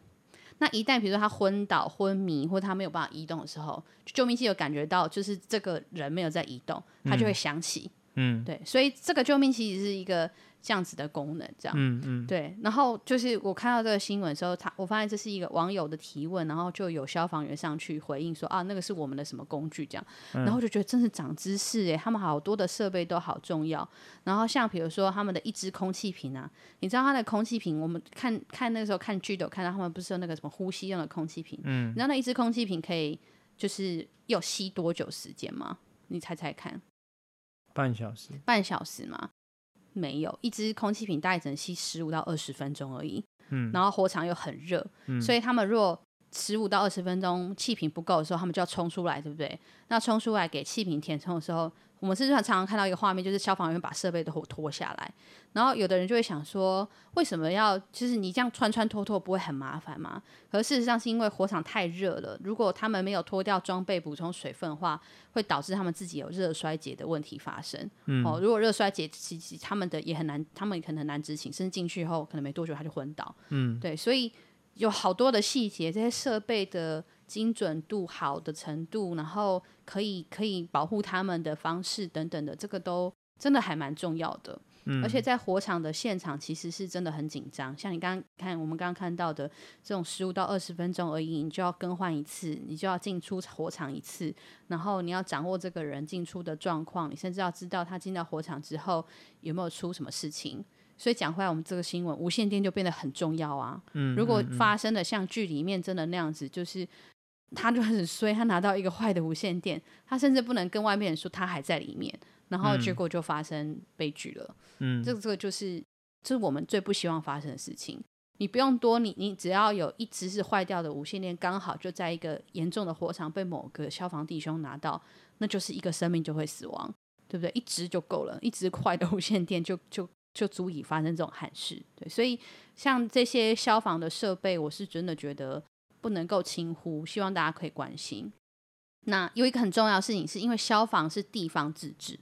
那一旦比如说他昏倒、昏迷，或者他没有办法移动的时候，救命器有感觉到就是这个人没有在移动，他就会响起。嗯，对，所以这个救命器是一个。这样子的功能，这样，嗯嗯，对。然后就是我看到这个新闻的时候，他我发现这是一个网友的提问，然后就有消防员上去回应说啊，那个是我们的什么工具这样，然后就觉得真是长知识哎，他们好多的设备都好重要。然后像比如说他们的一支空气瓶啊，你知道他的空气瓶，我们看看那个时候看剧都看到他们不是有那个什么呼吸用的空气瓶，嗯，你知道那一支空气瓶可以就是有吸多久时间吗？你猜猜看，半小时，半小时吗？没有，一只空气瓶大概只能吸十五到二十分钟而已。嗯，然后火场又很热，嗯，所以他们如果十五到二十分钟气瓶不够的时候，他们就要冲出来，对不对？那冲出来给气瓶填充的时候。我们是常常看到一个画面，就是消防员把设备都脱下来，然后有的人就会想说，为什么要就是你这样穿穿脱脱不会很麻烦吗？可是事实上是因为火场太热了，如果他们没有脱掉装备补充水分的话，会导致他们自己有热衰竭的问题发生。嗯、哦，如果热衰竭，其实他们的也很难，他们可能很难执行，甚至进去后可能没多久他就昏倒。嗯，对，所以有好多的细节，这些设备的。精准度好的程度，然后可以可以保护他们的方式等等的，这个都真的还蛮重要的。嗯，而且在火场的现场，其实是真的很紧张。像你刚刚看，我们刚刚看到的这种十五到二十分钟而已，你就要更换一次，你就要进出火场一次，然后你要掌握这个人进出的状况，你甚至要知道他进到火场之后有没有出什么事情。所以讲回来，我们这个新闻，无线电就变得很重要啊。嗯，如果发生的像剧里面真的那样子，就是。他就很衰，他拿到一个坏的无线电，他甚至不能跟外面人说他还在里面，然后结果就发生悲剧了。嗯，这个这个就是，这是我们最不希望发生的事情。你不用多，你你只要有一直是坏掉的无线电，刚好就在一个严重的火场被某个消防弟兄拿到，那就是一个生命就会死亡，对不对？一直就够了，一直坏的无线电就就就足以发生这种憾事。对，所以像这些消防的设备，我是真的觉得。不能够轻忽，希望大家可以关心。那有一个很重要的事情，是因为消防是地方自治，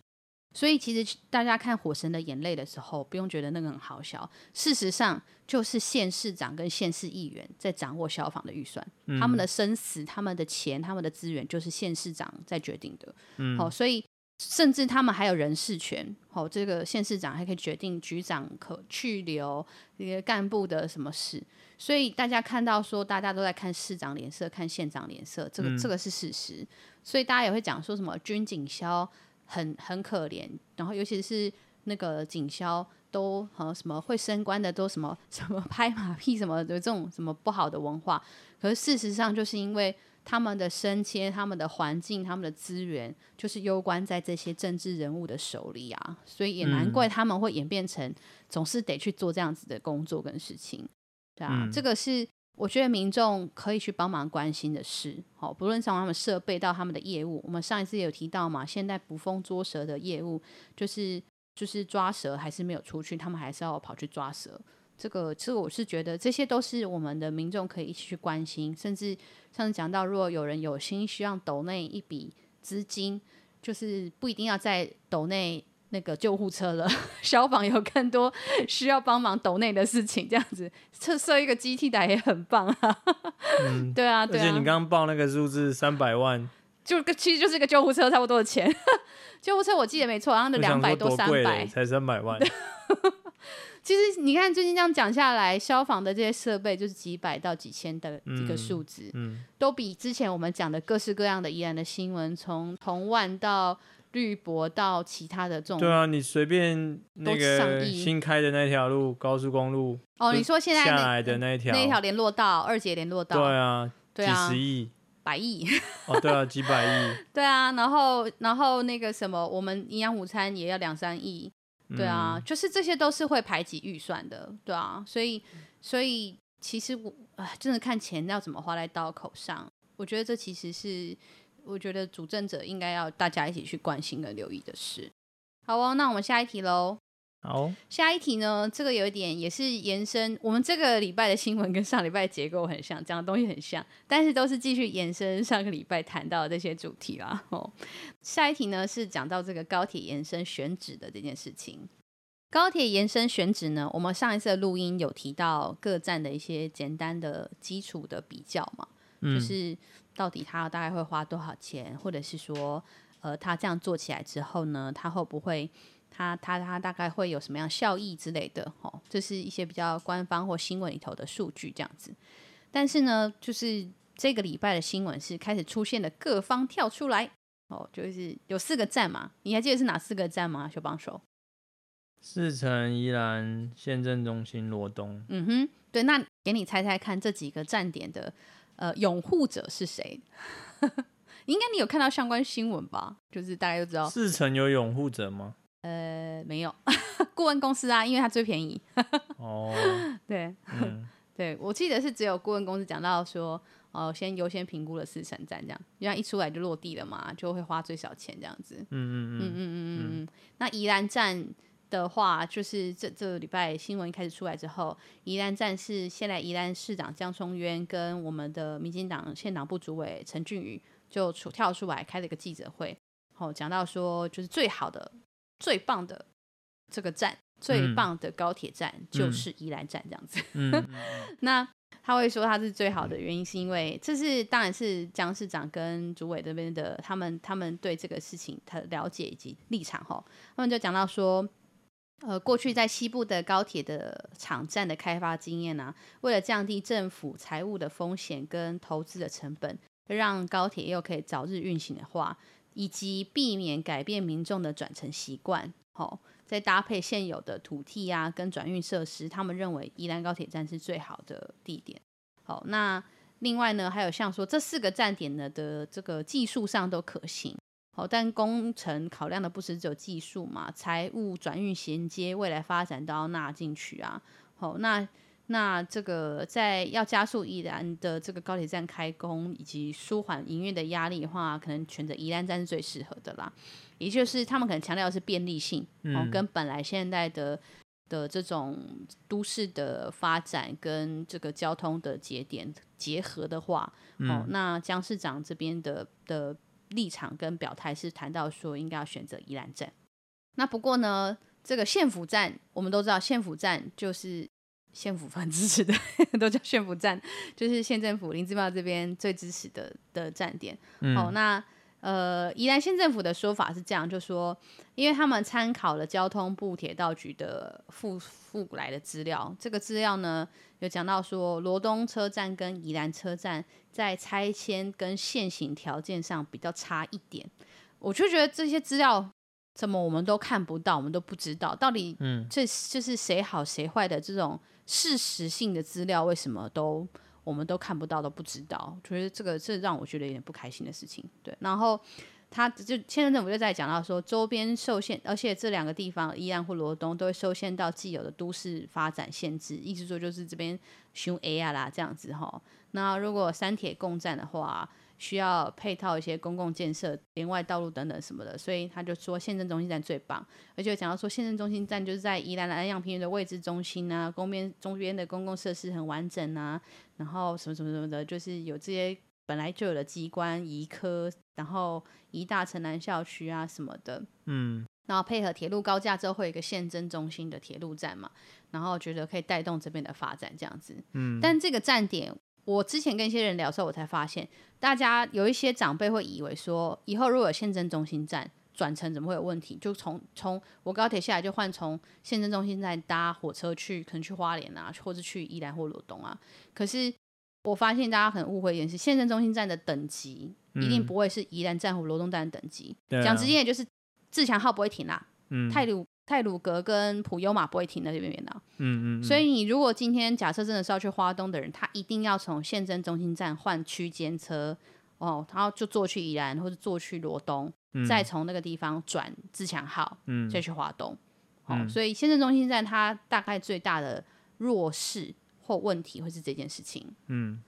所以其实大家看《火神的眼泪》的时候，不用觉得那个很好笑。事实上，就是县市长跟县市议员在掌握消防的预算，嗯、他们的生死、他们的钱、他们的资源，就是县市长在决定的。好、嗯哦，所以甚至他们还有人事权。好、哦，这个县市长还可以决定局长可去留一个干部的什么事。所以大家看到说，大家都在看市长脸色，看县长脸色，这个、嗯、这个是事实。所以大家也会讲说什么军警消很很可怜，然后尤其是那个警消都和什么会升官的都什么 什么拍马屁什么的这种什么不好的文化。可是事实上就是因为他们的升迁、他们的环境、他们的资源，就是攸关在这些政治人物的手里啊。所以也难怪他们会演变成总是得去做这样子的工作跟事情。对啊，嗯、这个是我觉得民众可以去帮忙关心的事。好，不论从他们设备到他们的业务，我们上一次也有提到嘛，现在捕风捉蛇的业务，就是就是抓蛇还是没有出去，他们还是要跑去抓蛇。这个，其实我是觉得这些都是我们的民众可以一起去关心，甚至上次讲到，如果有人有心需要抖内一笔资金，就是不一定要在抖内。那个救护车了，消防有更多需要帮忙抖内的事情，这样子设设一个基地台也很棒啊。嗯，对啊，对啊。而且你刚刚报那个数字三百万，就其实就是一个救护车差不多的钱。救护车我记得没错，然后那两百多三百才三百万。其实你看最近这样讲下来，消防的这些设备就是几百到几千的一个数值，嗯，嗯，都比之前我们讲的各式各样的宜兰的新闻，从同万到绿博到其他的这种，对啊，你随便那个新开的那条路高速公路，哦，你说现在下来的那一条。那一条联络道二节联络道，对啊，对啊，几十亿。百亿。哦，对啊，几百亿，对啊，然后然后那个什么，我们营养午餐也要两三亿，对啊，就是这些都是会排挤预算的，对啊，所以所以其实我哎，真的看钱要怎么花在刀口上，我觉得这其实是我觉得主政者应该要大家一起去关心跟留意的事。好哦，那我们下一题喽。好，下一题呢？这个有一点也是延伸，我们这个礼拜的新闻跟上礼拜的结构很像，讲的东西很像，但是都是继续延伸上个礼拜谈到的这些主题啦。哦，下一题呢是讲到这个高铁延伸选址的这件事情。高铁延伸选址呢，我们上一次的录音有提到各站的一些简单的基础的比较嘛，嗯、就是到底它大概会花多少钱，或者是说，呃，它这样做起来之后呢，它会不会？它它它大概会有什么样效益之类的，哦，这是一些比较官方或新闻里头的数据这样子。但是呢，就是这个礼拜的新闻是开始出现了各方跳出来，哦，就是有四个站嘛，你还记得是哪四个站吗？小帮手，四城、宜兰、县政中心、罗东。嗯哼，对，那给你猜猜看，这几个站点的呃拥护者是谁？应该你有看到相关新闻吧？就是大家都知道，四城有拥护者吗？呃，没有，顾问公司啊，因为它最便宜。哦，对，嗯、对，我记得是只有顾问公司讲到说，哦，先优先评估了四城站这样，因为一出来就落地了嘛，就会花最少钱这样子。嗯嗯嗯嗯嗯嗯嗯。那宜兰站的话，就是这这个礼拜新闻一开始出来之后，宜兰站是现在宜兰市长江聪渊跟我们的民进党县党部主委陈俊宇就出跳出来开了一个记者会，哦，讲到说就是最好的。最棒的这个站，最棒的高铁站就是宜兰站这样子。那他会说他是最好的原因，是因为这是当然是江市长跟主委这边的他们他们对这个事情的了解以及立场哈。他们就讲到说，呃，过去在西部的高铁的场站的开发经验啊，为了降低政府财务的风险跟投资的成本，让高铁又可以早日运行的话。以及避免改变民众的转乘习惯，好，再搭配现有的土地啊跟转运设施，他们认为宜兰高铁站是最好的地点。好，那另外呢，还有像说这四个站点呢的这个技术上都可行，好，但工程考量的不是只有技术嘛，财务转运衔接未来发展都要纳进去啊。好，那。那这个在要加速宜兰的这个高铁站开工，以及舒缓营运的压力的话，可能选择宜兰站是最适合的啦。也就是他们可能强调的是便利性，嗯、哦，跟本来现在的的这种都市的发展跟这个交通的节点结合的话，嗯、哦，那江市长这边的的立场跟表态是谈到说应该要选择宜兰站。那不过呢，这个县府站我们都知道，县府站就是。县府很支持的，都叫县府站，就是县政府林姿妙这边最支持的的站点。嗯、哦，那呃，宜兰县政府的说法是这样，就说，因为他们参考了交通部铁道局的附附来的资料，这个资料呢有讲到说，罗东车站跟宜兰车站在拆迁跟现行条件上比较差一点。我就觉得这些资料。怎么我们都看不到，我们都不知道到底，嗯，这就是谁好谁坏的这种事实性的资料，为什么都我们都看不到，都不知道？觉得这个是让我觉得有点不开心的事情。对，然后他就县政府就在讲到说，周边受限，而且这两个地方宜兰或罗东都会受限到既有的都市发展限制，意思说就是这边熊 A 啊啦这样子哈。那如果三铁共站的话。需要配套一些公共建设、连外道路等等什么的，所以他就说县政中心站最棒，而且讲到说县政中心站就是在宜兰南洋平原的位置中心啊，公边中边的公共设施很完整啊，然后什么什么什么的，就是有这些本来就有的机关、宜科，然后宜大城南校区啊什么的，嗯，然后配合铁路高架之后会有一个县政中心的铁路站嘛，然后觉得可以带动这边的发展这样子，嗯，但这个站点。我之前跟一些人聊的时候，我才发现，大家有一些长辈会以为说，以后如果有县政中心站，转乘怎么会有问题？就从从我高铁下来就换从县政中心站搭火车去，可能去花莲啊，或者去宜兰或罗东啊。可是我发现大家可能误会一件事，县政中心站的等级一定不会是宜兰站或罗东站的等级。讲、嗯、直接点就是自强号不会停啦，嗯，泰鲁太鲁格跟普悠玛不会停在这边边的。嗯，嗯嗯。所以你如果今天假设真的是要去花东的人，他一定要从县政中心站换区间车哦，然后就坐去宜兰或者坐去罗东。嗯、再从那个地方转自强号，嗯，再去华东，所以县政中心站它大概最大的弱势或问题会是这件事情，嗯，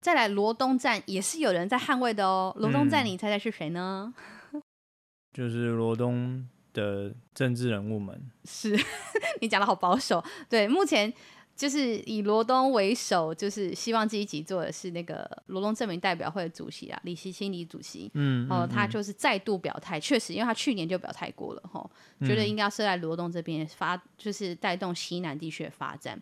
再来罗东站也是有人在捍卫的哦，罗东站你猜猜是谁呢？就是罗东的政治人物们，是 你讲的好保守，对，目前。就是以罗东为首，就是希望积极做的是那个罗东证明代表会的主席啊，李希清李主席，嗯，哦，他就是再度表态，确实，因为他去年就表态过了，吼，觉得应该要设在罗东这边发，就是带动西南地区的发展。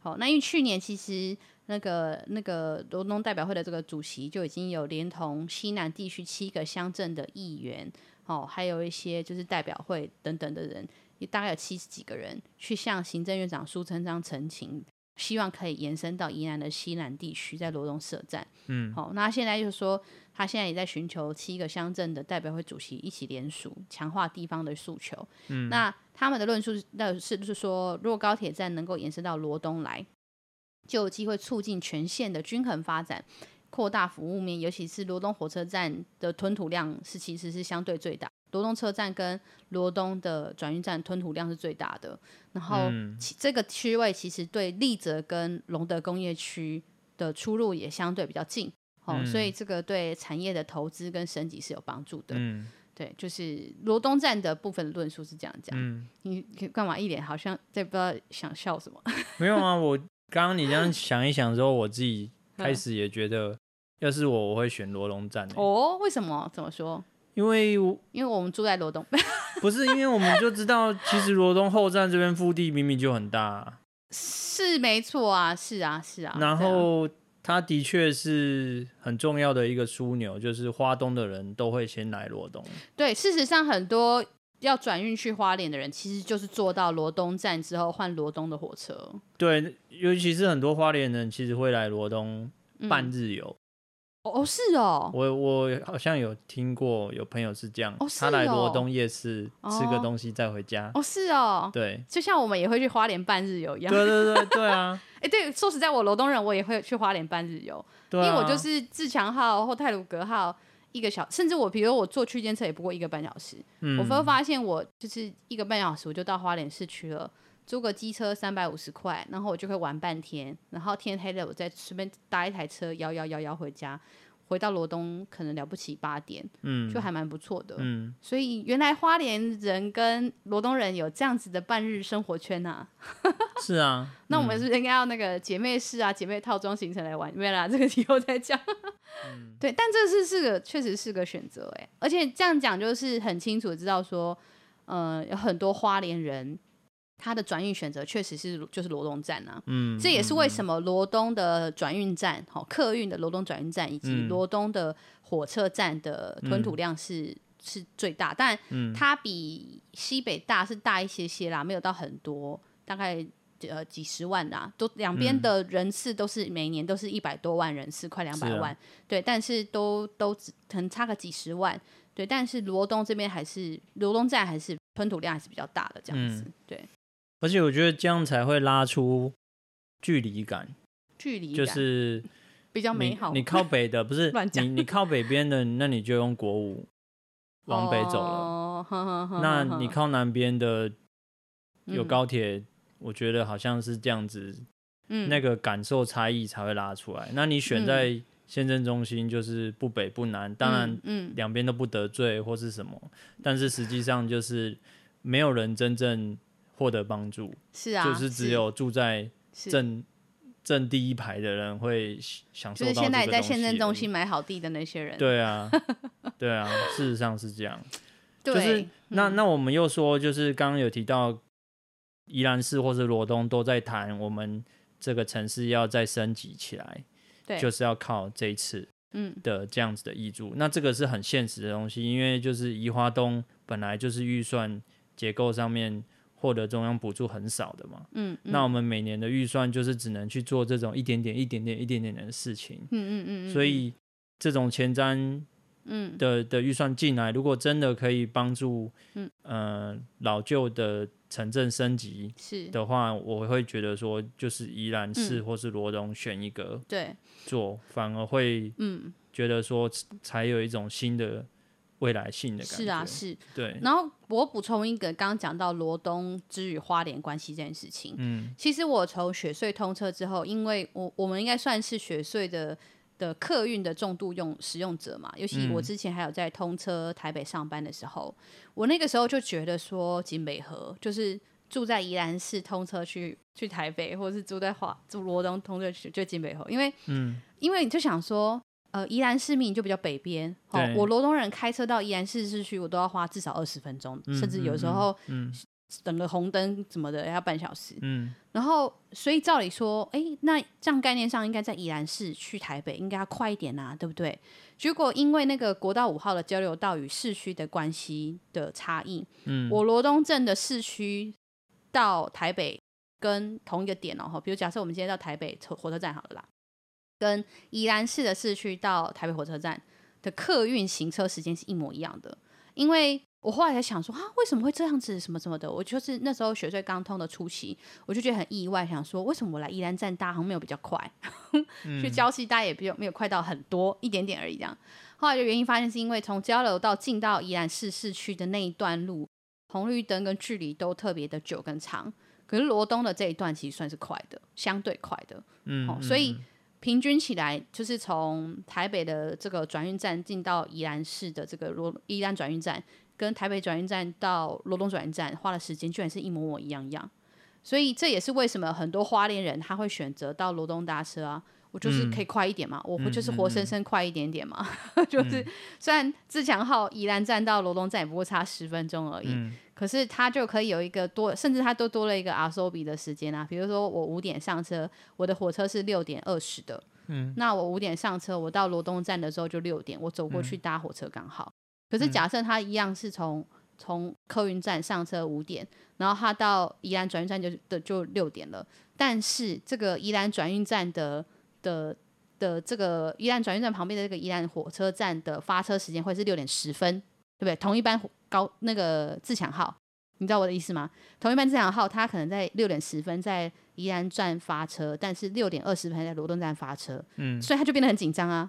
好，那因为去年其实那个那个罗东代表会的这个主席就已经有连同西南地区七个乡镇的议员，哦，还有一些就是代表会等等的人。也大概有七十几个人去向行政院长苏贞昌陈情，希望可以延伸到宜兰的西南地区，在罗东设站。嗯，好，那现在就是说，他现在也在寻求七个乡镇的代表会主席一起联署，强化地方的诉求。嗯，那他们的论述那是就是说，如果高铁站能够延伸到罗东来，就有机会促进全县的均衡发展。扩大服务面，尤其是罗东火车站的吞吐量是其实是相对最大。罗东车站跟罗东的转运站吞吐量是最大的。然后、嗯、这个区位其实对立泽跟龙德工业区的出入也相对比较近，哦，嗯、所以这个对产业的投资跟升级是有帮助的。嗯，对，就是罗东站的部分论述是这样讲。嗯，你干嘛一脸好像在不知道想笑什么？没有啊，我刚刚你这样想一想之后，我自己开始也觉得。要是我，我会选罗东站。哦，为什么？怎么说？因为因为我们住在罗东，不是因为我们就知道，其实罗东后站这边腹地明明就很大啊。是没错啊，是啊，是啊。然后它的确是很重要的一个枢纽，就是花东的人都会先来罗东。对，事实上很多要转运去花莲的人，其实就是坐到罗东站之后换罗东的火车。对，尤其是很多花莲人，其实会来罗东半日游。嗯哦，是哦，我我好像有听过有朋友是这样，哦哦、他来罗东夜市吃个东西再回家。哦，是哦，对，就像我们也会去花莲半日游一样。对对对对啊！哎、欸，对，说实在，我罗东人，我也会去花莲半日游，因为我就是自强号或泰鲁格号一个小，甚至我比如我坐区间车也不过一个半小时。嗯，我会发现我就是一个半小时我就到花莲市区了，租个机车三百五十块，然后我就会玩半天，然后天黑了我再随便搭一台车摇摇摇摇回家。回到罗东可能了不起八点，嗯，就还蛮不错的，嗯，所以原来花莲人跟罗东人有这样子的半日生活圈啊，是啊，那我们是不是应该要那个姐妹式啊、姐妹套装行程来玩？没啦，这个以后再讲，嗯、对，但这是是个确实是个选择哎，而且这样讲就是很清楚知道说，呃，有很多花莲人。它的转运选择确实是就是罗东站啊，嗯，这也是为什么罗东的转运站，好、嗯、客运的罗东转运站以及罗东的火车站的吞吐量是、嗯、是最大，但它比西北大是大一些些啦，没有到很多，大概呃几十万啦，都两边的人次都是每年都是一百多万人次，快两百万，啊、对，但是都都只可能差个几十万，对，但是罗东这边还是罗东站还是吞吐量还是比较大的这样子，嗯、对。而且我觉得这样才会拉出距离感，距离就是比较美好。你靠北的 不是，你你靠北边的，那你就用国五往北走了。哦、呵呵呵那你靠南边的有高铁，嗯、我觉得好像是这样子，嗯、那个感受差异才会拉出来。那你选在县政中心，就是不北不南，当然两边都不得罪或是什么，嗯嗯、但是实际上就是没有人真正。获得帮助是啊，就是只有住在正正第一排的人会享受到。就是现在在县政中心买好地的那些人。对啊，对啊，事实上是这样。对就是那那我们又说，就是刚刚有提到宜兰市或是罗东都在谈，我们这个城市要再升级起来，对，就是要靠这一次嗯的这样子的挹注。嗯、那这个是很现实的东西，因为就是宜花东。本来就是预算结构上面获得中央补助很少的嘛。嗯，嗯，那我们每年的预算就是只能去做这种一点点、一点点、一点点的事情。嗯嗯嗯，嗯，所以这种前瞻嗯。的的预算进来，如果真的可以帮助嗯。呃老旧的城镇升级是。的话，我会觉得说就是宜兰市或是罗东选一个对。做，反而会嗯。觉得说才有一种新的未来性的感觉。是啊，是。对。然后我补充一个，刚刚讲到罗东之与花莲关系这件事情。嗯，其实我从雪隧通车之后，因为我我们应该算是雪隧的。的客运的重度用使用者嘛，尤其我之前还有在通车台北上班的时候，嗯、我那个时候就觉得说，景美河就是住在宜兰市通车去去台北，或者是住在华住罗东通车去就景美河，因为嗯，因为你就想说，呃，宜兰市民就比较北边，哦，我罗东人开车到宜兰市市区，我都要花至少二十分钟，嗯，甚至有时候等个红灯怎么的要半小时，嗯，然后所以照理说，哎，那这样概念上应该在宜兰市去台北应该要快一点啊，对不对？结果因为那个国道五号的交流道与市区的关系的差异，嗯，我罗东镇的市区到台北跟同一个点哦，比如假设我们今天到台北火车站好了啦，跟宜兰市的市区到台北火车站的客运行车时间是一模一样的，因为。我后来才想说啊，为什么会这样子？什么什么的？我就是那时候雪隧刚通的初期，我就觉得很意外，想说为什么我来宜兰站搭好像没有比较快，嗯、去礁溪搭也比较没有快到很多，一点点而已。这样，后来就原因发现是因为从交流道进到宜兰市市区的那一段路，红绿灯跟距离都特别的久跟长。可是罗东的这一段其实算是快的，相对快的。嗯，哦、所以平均起来，就是从台北的这个转运站进到宜兰市的这个罗宜兰转运站。跟台北转运站到罗东转运站花的时间居然是一模模一样样，所以这也是为什么很多花莲人他会选择到罗东搭车啊。我就是可以快一点嘛，嗯、我不就是活生生快一点点嘛。嗯、就是虽然自强号宜兰站到罗东站也不过差十分钟而已，嗯、可是他就可以有一个多，甚至他都多了一个阿苏比的时间啊。比如说我五点上车，我的火车是六点二十的，嗯，那我五点上车，我到罗东站的时候就六点，我走过去搭火车刚好。可是假设他一样是从从客运站上车五点，然后他到宜兰转运站就的就六点了，但是这个宜兰转运站的的的这个宜兰转运站旁边的这个宜兰火车站的发车时间会是六点十分，对不对？同一班高那个自强号，你知道我的意思吗？同一班自强号，它可能在六点十分在宜兰站发车，但是六点二十分在罗东站发车，嗯，所以它就变得很紧张啊。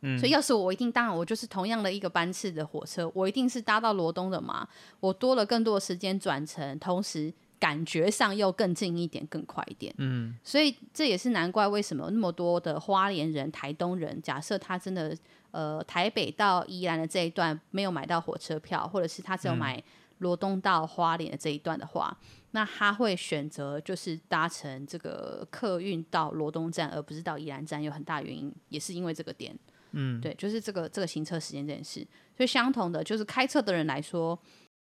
嗯、所以要是我，我一定当然我就是同样的一个班次的火车，我一定是搭到罗东的嘛。我多了更多的时间转乘，同时感觉上又更近一点，更快一点。嗯，所以这也是难怪为什么那么多的花莲人、台东人，假设他真的呃台北到宜兰的这一段没有买到火车票，或者是他只有买罗东到花莲的这一段的话，嗯、那他会选择就是搭乘这个客运到罗东站，而不是到宜兰站。有很大原因也是因为这个点。嗯，对，就是这个这个行车时间这件事，所以相同的，就是开车的人来说，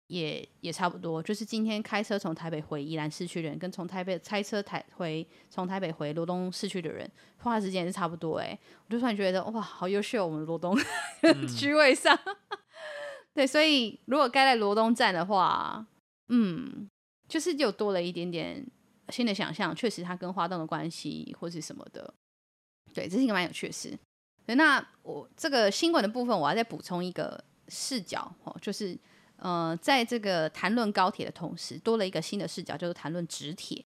也也差不多。就是今天开车从台北回宜兰市区的人，跟从台北开车台回从台北回罗东市区的人，花的时间也是差不多。哎，我就突然觉得哇，好优秀，我们罗东区、嗯、位上。对，所以如果该在罗东站的话，嗯，就是又多了一点点新的想象。确实，它跟花东的关系或是什么的，对，这是一个蛮有趣的事。对，那我这个新闻的部分，我要再补充一个视角哦，就是呃，在这个谈论高铁的同时，多了一个新的视角，就是谈论直铁。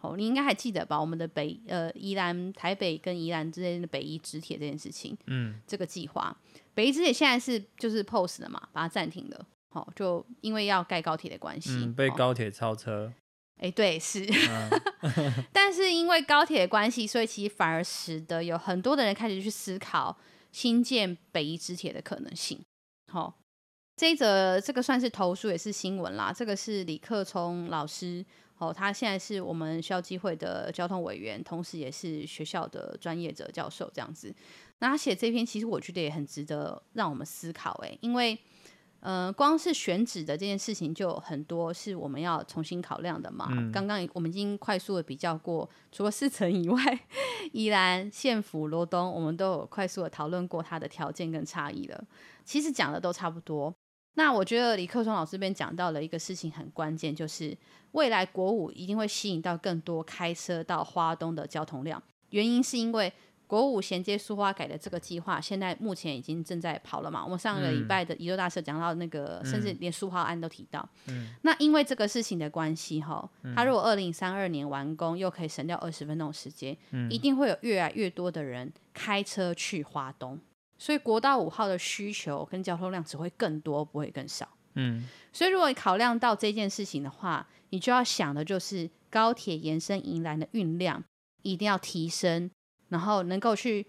哦，你应该还记得吧？我们的北呃宜兰台北跟宜兰之间的北宜直铁这件事情，嗯，这个计划，北宜直铁现在是就是 pause 了嘛，把它暂停了。好、哦，就因为要盖高铁的关系，嗯，被高铁超车。哎，对，是，但是因为高铁的关系，所以其实反而使得有很多的人开始去思考新建北宜直铁的可能性。好、哦，这一则这个算是投书也是新闻啦。这个是李克聪老师，哦，他现在是我们校际会的交通委员，同时也是学校的专业者教授这样子。那他写这篇，其实我觉得也很值得让我们思考。哎，因为。呃，光是选址的这件事情就很多是我们要重新考量的嘛。嗯、刚刚我们已经快速的比较过，除了四城以外，宜兰、县府、罗东，我们都有快速的讨论过它的条件跟差异了。其实讲的都差不多。那我觉得李克松老师这边讲到了一个事情很关键，就是未来国五一定会吸引到更多开车到花东的交通量，原因是因为。国五衔接苏花改的这个计划，现在目前已经正在跑了嘛？我们上个礼拜的宜州大社讲到那个，嗯、甚至连苏花案都提到。嗯、那因为这个事情的关系，哈，他如果二零三二年完工，又可以省掉二十分钟时间，嗯、一定会有越来越多的人开车去花东，所以国道五号的需求跟交通量只会更多，不会更少。嗯，所以如果你考量到这件事情的话，你就要想的就是高铁延伸迎来的运量一定要提升。然后能够去，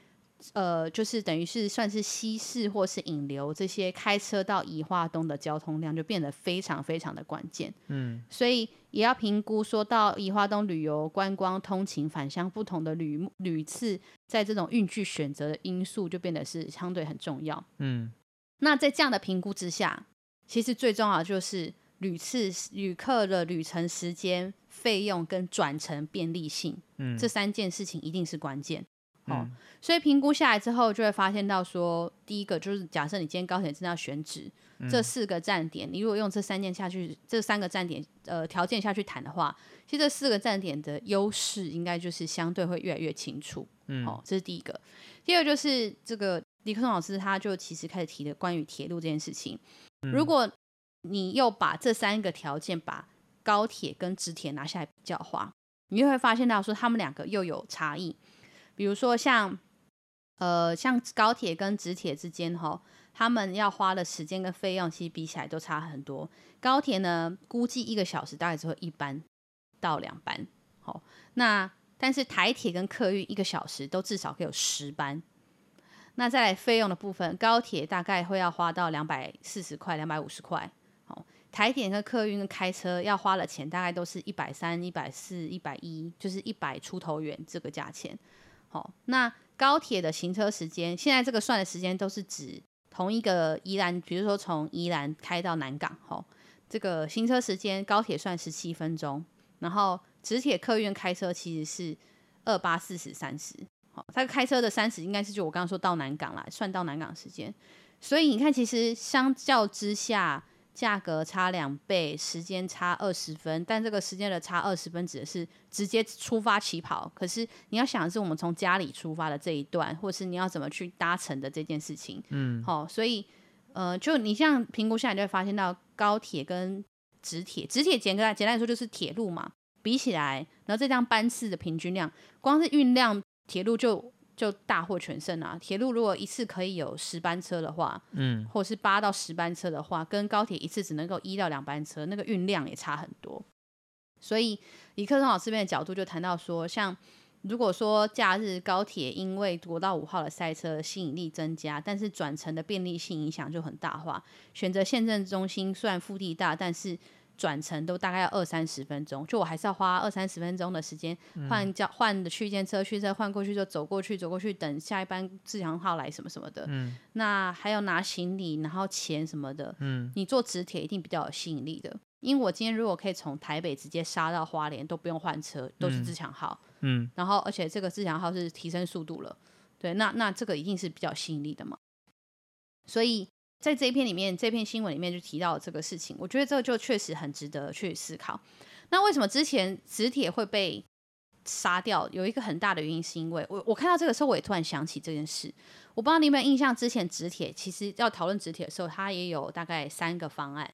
呃，就是等于是算是稀释或是引流这些开车到宜化东的交通量，就变得非常非常的关键。嗯，所以也要评估说到宜化东旅游、观光、通勤、返乡不同的旅旅次，在这种运具选择的因素就变得是相对很重要。嗯，那在这样的评估之下，其实最重要的就是旅次旅客的旅程时间、费用跟转乘便利性，嗯，这三件事情一定是关键。哦，嗯、所以评估下来之后，就会发现到说，第一个就是假设你今天高铁真的要选址，嗯、这四个站点，你如果用这三件下去，这三个站点呃条件下去谈的话，其实这四个站点的优势应该就是相对会越来越清楚。嗯，哦，这是第一个。第二就是这个李克松老师他就其实开始提的关于铁路这件事情，嗯、如果你又把这三个条件把高铁跟直铁拿下来比较的话，你就会发现到说他们两个又有差异。比如说像，呃，像高铁跟直铁之间哈，他们要花的时间跟费用其实比起来都差很多。高铁呢，估计一个小时大概只会一班到两班，好，那但是台铁跟客运一个小时都至少可有十班。那再来费用的部分，高铁大概会要花到两百四十块、两百五十块，好，台铁跟客运跟开车要花的钱大概都是一百三、一百四、一百一，就是一百出头元这个价钱。好，那高铁的行车时间，现在这个算的时间都是指同一个宜兰，比如说从宜兰开到南港，吼，这个行车时间高铁算十七分钟，然后直铁客运开车其实是二八四十三十，好，他开车的三十应该是就我刚刚说到南港啦，算到南港时间，所以你看，其实相较之下。价格差两倍，时间差二十分，但这个时间的差二十分指的是直接出发起跑。可是你要想的是，我们从家里出发的这一段，或是你要怎么去搭乘的这件事情。嗯，好、哦，所以呃，就你这样评估下来，就会发现到高铁跟直铁，直铁简单简单来说就是铁路嘛，比起来，然后这辆班次的平均量，光是运量，铁路就。就大获全胜啊！铁路如果一次可以有十班车的话，嗯，或是八到十班车的话，跟高铁一次只能够一到两班车，那个运量也差很多。所以李克松老师这边的角度就谈到说，像如果说假日高铁因为国道五号的塞车吸引力增加，但是转乘的便利性影响就很大化，选择县政中心虽然腹地大，但是。转乘都大概要二三十分钟，就我还是要花二三十分钟的时间换叫换的区间车，去车换过去就走过去，走过去等下一班自强号来什么什么的。嗯，那还有拿行李，然后钱什么的。嗯，你坐直铁一定比较有吸引力的，因为我今天如果可以从台北直接杀到花莲都不用换车，都是自强号。嗯，然后而且这个自强号是提升速度了，对，那那这个一定是比较吸引力的嘛，所以。在这一篇里面，这篇新闻里面就提到了这个事情，我觉得这个就确实很值得去思考。那为什么之前磁铁会被杀掉？有一个很大的原因，是因为我我看到这个时候，我也突然想起这件事。我不知道你有没有印象，之前磁铁其实要讨论磁铁的时候，它也有大概三个方案，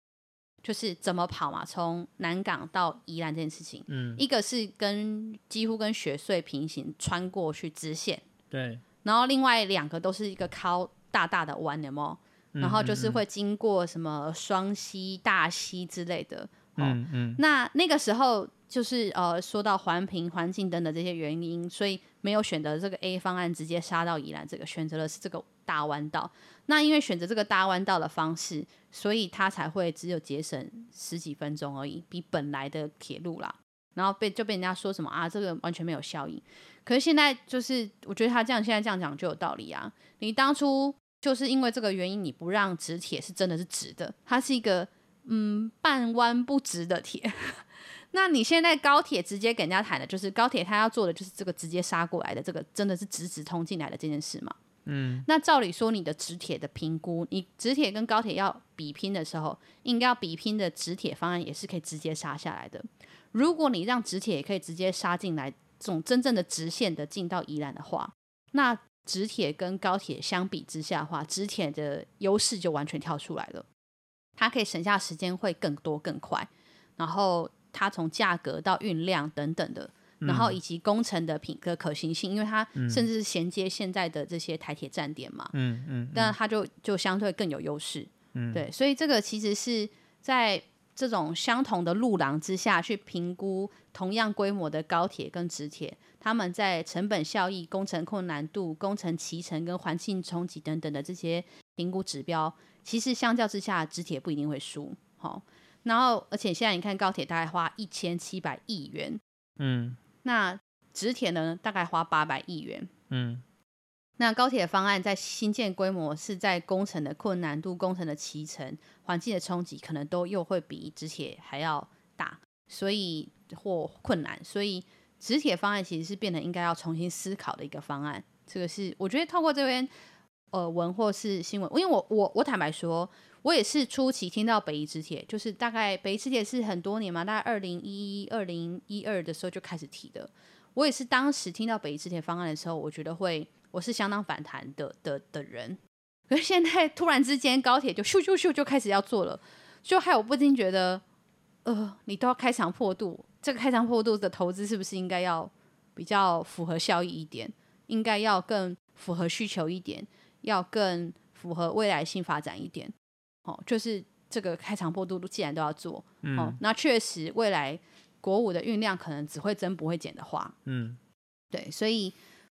就是怎么跑嘛，从南港到宜兰这件事情。嗯，一个是跟几乎跟雪穗平行穿过去直线，对。然后另外两个都是一个靠大大的弯，有没有？然后就是会经过什么双溪、大溪之类的，哦、嗯嗯，那那个时候就是呃，说到环评、环境等等这些原因，所以没有选择这个 A 方案，直接杀到宜兰，这个选择的是这个大弯道。那因为选择这个大弯道的方式，所以它才会只有节省十几分钟而已，比本来的铁路啦。然后被就被人家说什么啊，这个完全没有效益。可是现在就是，我觉得他这样现在这样讲就有道理啊。你当初。就是因为这个原因，你不让直铁是真的是直的，它是一个嗯半弯不直的铁。那你现在高铁直接给人家谈的，就是高铁它要做的就是这个直接杀过来的这个，真的是直直通进来的这件事嘛？嗯，那照理说，你的直铁的评估，你直铁跟高铁要比拼的时候，应该要比拼的直铁方案也是可以直接杀下来的。如果你让直铁也可以直接杀进来，这种真正的直线的进到宜兰的话，那直铁跟高铁相比之下的话，直铁的优势就完全跳出来了。它可以省下时间会更多更快，然后它从价格到运量等等的。然后以及工程的品的可行性，因为它甚至是衔接现在的这些台铁站点嘛，嗯嗯，但它就就相对更有优势，嗯，对，所以这个其实是在这种相同的路廊之下去评估同样规模的高铁跟直铁，他们在成本效益、工程困难度、工程期程跟环境冲击等等的这些评估指标，其实相较之下，直铁不一定会输，好，然后而且现在你看高铁大概花一千七百亿元，嗯。那直铁呢，大概花八百亿元。嗯，那高铁方案在新建规模是在工程的困难度、工程的期程、环境的冲击，可能都又会比直铁还要大，所以或困难，所以直铁方案其实是变得应该要重新思考的一个方案。这个是我觉得透过这边呃文或是新闻，因为我我我坦白说。我也是初期听到北宜直铁，就是大概北宜直铁是很多年嘛，大概二零一一、二零一二的时候就开始提的。我也是当时听到北宜直铁方案的时候，我觉得会，我是相当反弹的的的人。可是现在突然之间高铁就咻咻咻就开始要做了，就害我不禁觉得，呃，你都要开肠破肚，这个开肠破肚的投资是不是应该要比较符合效益一点，应该要更符合需求一点，要更符合未来性发展一点？哦，就是这个开肠破肚，既然都要做，嗯、哦，那确实未来国五的运量可能只会增不会减的话，嗯，对，所以，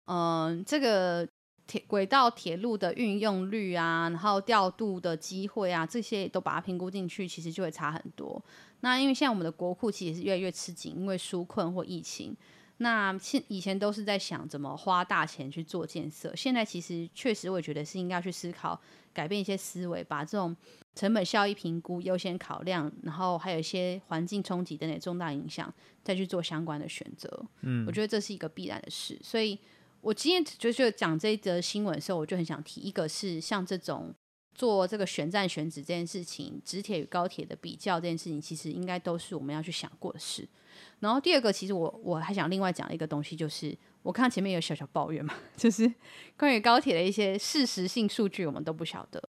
嗯、呃，这个铁轨道铁路的运用率啊，然后调度的机会啊，这些都把它评估进去，其实就会差很多。那因为现在我们的国库其实是越来越吃紧，因为纾困或疫情。那现以前都是在想怎么花大钱去做建设，现在其实确实我觉得是应该去思考改变一些思维，把这种成本效益评估优先考量，然后还有一些环境冲击等等重大影响，再去做相关的选择。嗯，我觉得这是一个必然的事。所以我今天就是讲这一则新闻的时候，我就很想提，一个是像这种做这个选站选址这件事情，直铁与高铁的比较这件事情，其实应该都是我们要去想过的事。然后第二个，其实我我还想另外讲一个东西，就是我看前面有小小抱怨嘛，就是关于高铁的一些事实性数据，我们都不晓得。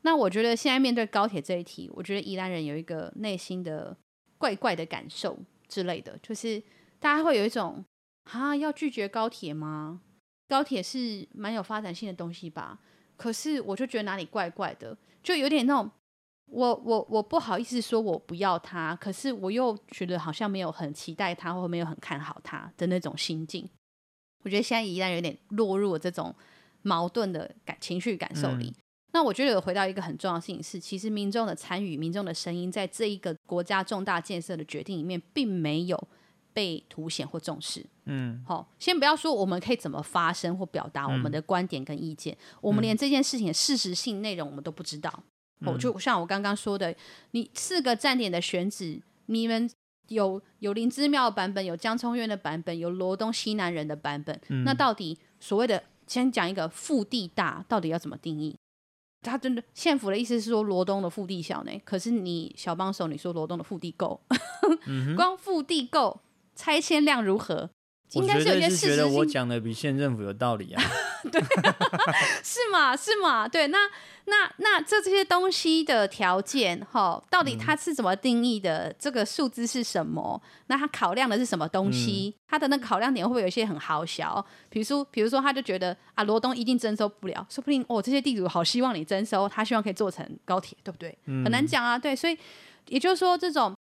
那我觉得现在面对高铁这一题，我觉得宜兰人有一个内心的怪怪的感受之类的，就是大家会有一种啊，要拒绝高铁吗？高铁是蛮有发展性的东西吧？可是我就觉得哪里怪怪的，就有点那种。我我我不好意思说我不要它，可是我又觉得好像没有很期待它，或没有很看好它的那种心境。我觉得现在依然有点落入了这种矛盾的感情绪感受里。嗯、那我觉得有回到一个很重要的事情是，其实民众的参与、民众的声音，在这一个国家重大建设的决定里面，并没有被凸显或重视。嗯，好，先不要说我们可以怎么发声或表达我们的观点跟意见，嗯、我们连这件事情的事实性内容我们都不知道。哦，就像我刚刚说的，你四个站点的选址，你们有有林芝庙的版本，有江聪院的版本，有罗东西南人的版本。嗯、那到底所谓的先讲一个腹地大，到底要怎么定义？他真的县府的意思是说罗东的腹地小呢？可是你小帮手，你说罗东的腹地够，嗯、光腹地够，拆迁量如何？应该是有些事实觉得我讲的比县政府有道理啊。对，是吗？是吗？对，那那那这这些东西的条件，哈，到底它是怎么定义的？嗯、这个数字是什么？那它考量的是什么东西？嗯、它的那个考量点会不会有一些很豪小？比如说，比如说，他就觉得啊，罗东一定征收不了，说不定哦，这些地主好希望你征收，他希望可以做成高铁，对不对？嗯、很难讲啊。对，所以也就是说，这种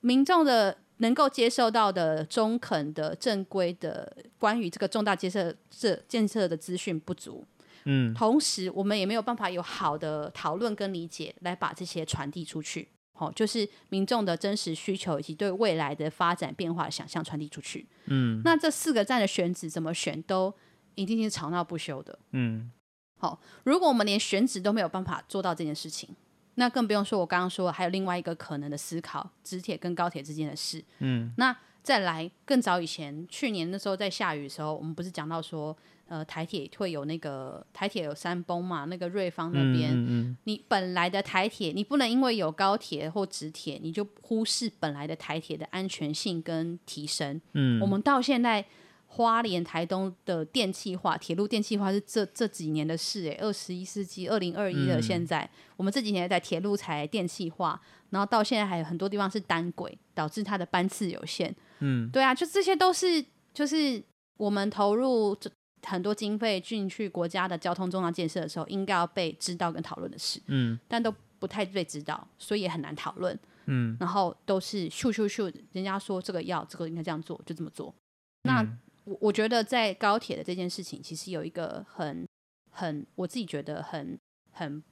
民众的。能够接受到的中肯的正规的关于这个重大建设这建设的资讯不足，嗯，同时我们也没有办法有好的讨论跟理解来把这些传递出去，好，就是民众的真实需求以及对未来的发展变化的想象传递出去，嗯，那这四个站的选址怎么选都一定是吵闹不休的，嗯，好，如果我们连选址都没有办法做到这件事情。那更不用说，我刚刚说还有另外一个可能的思考，直铁跟高铁之间的事。嗯，那再来更早以前，去年那时候在下雨的时候，我们不是讲到说，呃，台铁会有那个台铁有山崩嘛？那个瑞芳那边，嗯嗯、你本来的台铁，你不能因为有高铁或直铁，你就忽视本来的台铁的安全性跟提升。嗯，我们到现在。花莲、台东的电气化，铁路电气化是这这几年的事诶，二十一世纪二零二一的，现在、嗯、我们这几年在铁路才电气化，然后到现在还有很多地方是单轨，导致它的班次有限。嗯，对啊，就这些都是就是我们投入很多经费进去国家的交通重大建设的时候，应该要被知道跟讨论的事。嗯，但都不太被知道，所以也很难讨论。嗯，然后都是咻咻咻，人家说这个要这个应该这样做，就这么做。那。嗯我我觉得在高铁的这件事情，其实有一个很很，我自己觉得很很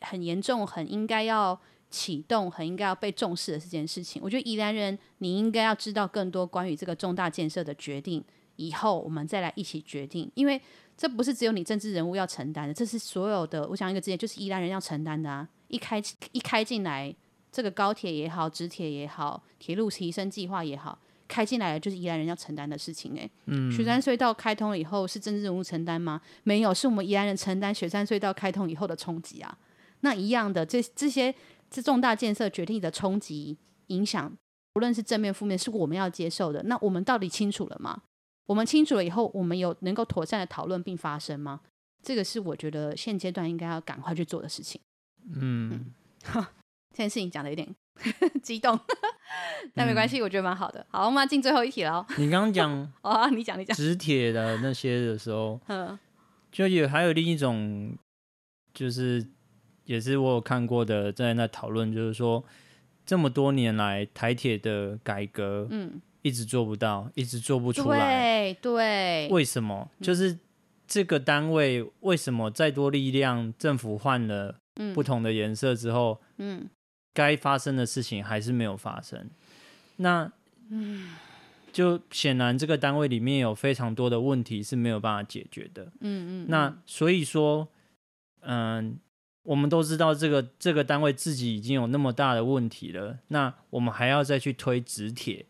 很严重，很应该要启动，很应该要被重视的这件事情。我觉得宜兰人，你应该要知道更多关于这个重大建设的决定，以后我们再来一起决定，因为这不是只有你政治人物要承担的，这是所有的。我想一个字眼，就是宜兰人要承担的啊！一开一开进来，这个高铁也好，直铁也好，铁路提升计划也好。开进来了就是宜兰人要承担的事情哎，嗯，雪山隧道开通了以后是政治人物承担吗？没有，是我们宜兰人承担雪山隧道开通以后的冲击啊。那一样的，这这些这重大建设决定的冲击影响，无论是正面负面，是我们要接受的。那我们到底清楚了吗？我们清楚了以后，我们有能够妥善的讨论并发生吗？这个是我觉得现阶段应该要赶快去做的事情。嗯，嗯 这件事情讲的有点 激动。但没关系，嗯、我觉得蛮好的。好，我们要进最后一题了。你刚刚讲 哦，你讲你讲直铁的那些的时候，嗯，就有还有另一种，就是也是我有看过的，在那讨论，就是说这么多年来台铁的改革，嗯，一直做不到，一直做不出来，对对，为什么？就是这个单位为什么再多力量，政府换了不同的颜色之后，嗯。该发生的事情还是没有发生，那嗯就显然这个单位里面有非常多的问题是没有办法解决的。嗯嗯，那所以说，嗯，我们都知道这个这个单位自己已经有那么大的问题了，那我们还要再去推直铁，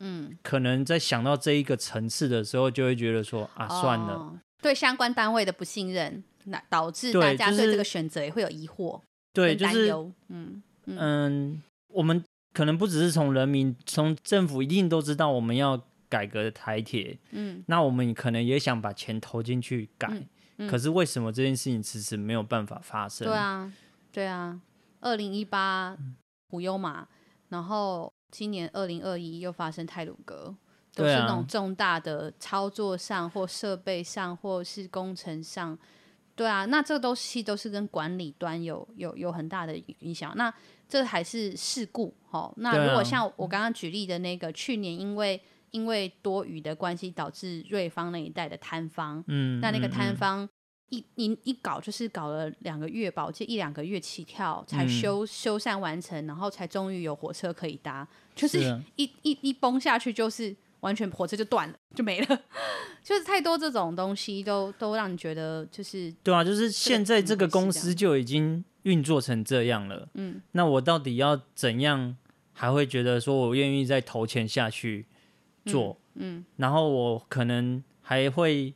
嗯，可能在想到这一个层次的时候，就会觉得说啊，算了，哦，对相关单位的不信任，那导致大家对这个选择也会有疑惑，对，就是嗯。嗯，我们可能不只是从人民，从政府一定都知道我们要改革台铁。嗯，那我们可能也想把钱投进去改，嗯嗯、可是为什么这件事情迟迟没有办法发生？对啊，对啊。二零一八普悠玛，然后今年二零二一又发生泰鲁格，都是那种重大的操作上或设备上或是工程上。对啊，那这个东西都是跟管理端有有有很大的影响。那这还是事故，哦。那如果像我刚刚举例的那个，啊、去年因为因为多雨的关系，导致瑞芳那一带的坍方，嗯，那那个坍方一一一搞就是搞了两个月吧，我记得一两个月起跳才修、嗯、修缮完成，然后才终于有火车可以搭，就是一一,一崩下去就是。完全火车就断了，就没了，就是太多这种东西都都让你觉得就是对啊，就是现在这个公司就已经运作成这样了，嗯，那我到底要怎样还会觉得说我愿意再投钱下去做，嗯，嗯然后我可能还会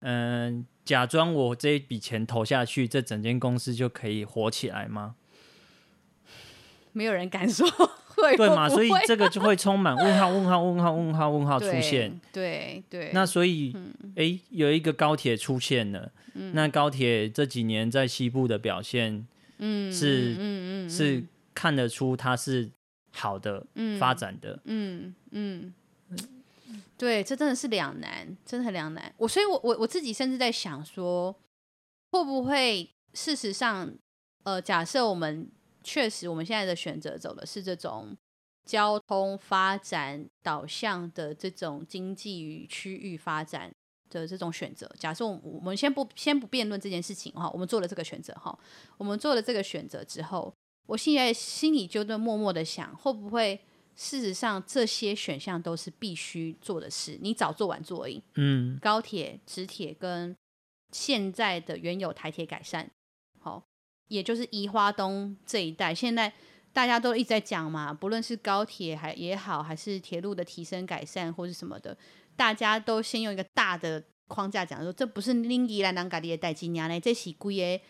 嗯、呃、假装我这一笔钱投下去，这整间公司就可以火起来吗？没有人敢说。会对嘛？所以这个就会充满问号、问号、问号、问号、问号出现。对 对，对。那所以，哎、嗯，有一个高铁出现了。嗯、那高铁这几年在西部的表现，嗯，是，嗯嗯，嗯是看得出它是好的发展的。嗯嗯，嗯。对，这真的是两难，真的很两难。我所以我，我我我自己甚至在想说，会不会事实上，呃，假设我们。确实，我们现在的选择走的是这种交通发展导向的这种经济与区域发展的这种选择。假设我我们先不先不辩论这件事情哈，我们做了这个选择哈，我们做了这个选择之后，我现在心里就在默默的想，会不会事实上这些选项都是必须做的事？你早做晚做而已。嗯，高铁、直铁跟现在的原有台铁改善，好。也就是宜花东这一带，现在大家都一直在讲嘛，不论是高铁还也好，还是铁路的提升改善或是什么的，大家都先用一个大的框架讲说，这不是拎宜兰南港的代志呢，这是归个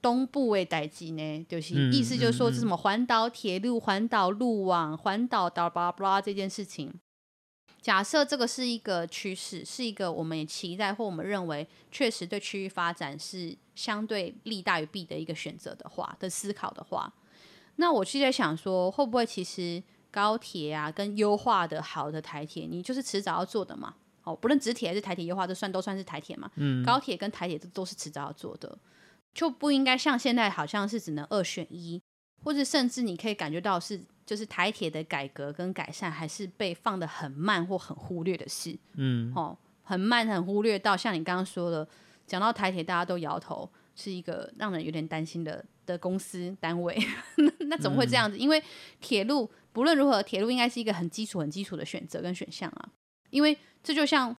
东部的代志呢，就是、嗯、意思就是说是什么环岛铁路、环岛路网、环岛巴拉巴拉这件事情。假设这个是一个趋势，是一个我们也期待或我们认为确实对区域发展是相对利大于弊的一个选择的话的思考的话，那我就在想说，会不会其实高铁啊跟优化的好的台铁，你就是迟早要做的嘛？哦，不论直铁还是台铁优化，这算都算是台铁嘛？嗯，高铁跟台铁这都是迟早要做的，就不应该像现在好像是只能二选一，或者甚至你可以感觉到是。就是台铁的改革跟改善，还是被放的很慢或很忽略的事。嗯，哦，很慢很忽略到像你刚刚说的，讲到台铁大家都摇头，是一个让人有点担心的的公司单位。那怎么会这样子？嗯、因为铁路不论如何，铁路应该是一个很基础、很基础的选择跟选项啊。因为这就像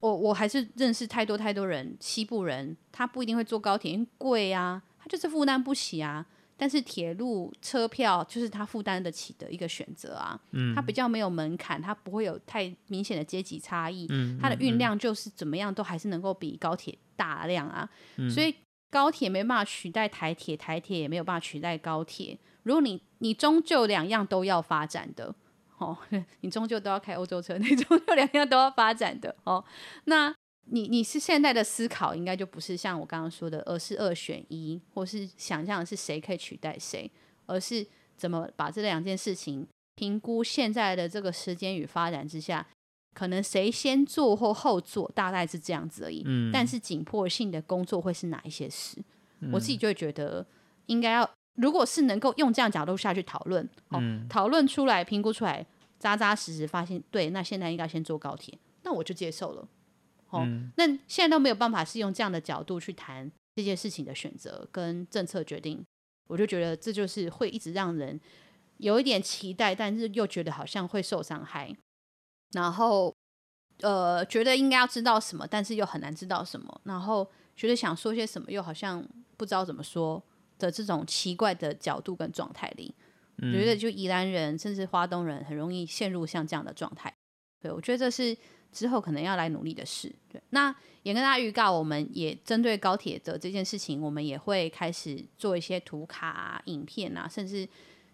我，我还是认识太多太多人，西部人他不一定会坐高铁，因为贵啊，他就是负担不起啊。但是铁路车票就是他负担得起的一个选择啊，嗯，它比较没有门槛，它不会有太明显的阶级差异，嗯，它的运量就是怎么样都还是能够比高铁大量啊，嗯，所以高铁没办法取代台铁，台铁也没有办法取代高铁。如果你你终究两样都要发展的，哦，你终究都要开欧洲车，你终究两样都要发展的，哦，那。你你是现在的思考，应该就不是像我刚刚说的，而是二选一，或是想象的是谁可以取代谁，而是怎么把这两件事情评估现在的这个时间与发展之下，可能谁先做或后做，大概是这样子而已。嗯。但是紧迫性的工作会是哪一些事？嗯。我自己就会觉得，应该要，如果是能够用这样角度下去讨论，哦，讨论出来、评估出来，扎扎实实发现，对，那现在应该先坐高铁，那我就接受了。哦、嗯，那现在都没有办法是用这样的角度去谈这件事情的选择跟政策决定，我就觉得这就是会一直让人有一点期待，但是又觉得好像会受伤害，然后呃觉得应该要知道什么，但是又很难知道什么，然后觉得想说些什么又好像不知道怎么说的这种奇怪的角度跟状态里，我觉得就宜兰人甚至花东人很容易陷入像这样的状态，对，我觉得这是。之后可能要来努力的事，对，那也跟大家预告，我们也针对高铁的这件事情，我们也会开始做一些图卡、影片啊，甚至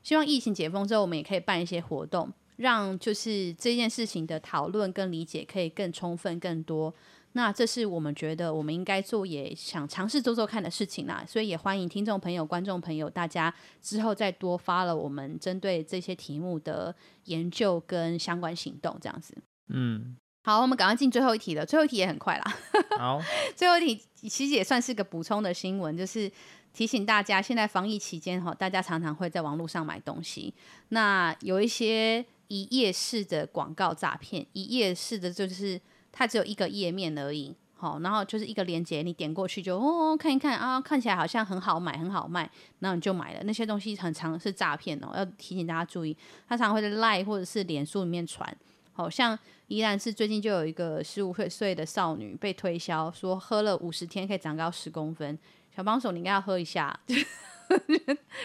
希望疫情解封之后，我们也可以办一些活动，让就是这件事情的讨论跟理解可以更充分、更多。那这是我们觉得我们应该做，也想尝试做做看的事情啦。所以也欢迎听众朋友、观众朋友，大家之后再多发了我们针对这些题目的研究跟相关行动，这样子。嗯。好，我们赶快进最后一题了。最后一题也很快啦。好，最后一题其实也算是个补充的新闻，就是提醒大家，现在防疫期间哈，大家常常会在网络上买东西。那有一些一页式的广告诈骗，一页式的就是它只有一个页面而已。好，然后就是一个链接，你点过去就哦看一看啊，看起来好像很好买，很好卖，然后你就买了。那些东西很常是诈骗哦，要提醒大家注意。它常常会在 Line 或者是脸书里面传，好像。依然是最近就有一个十五岁岁的少女被推销，说喝了五十天可以长高十公分。小帮手，你应该要喝一下，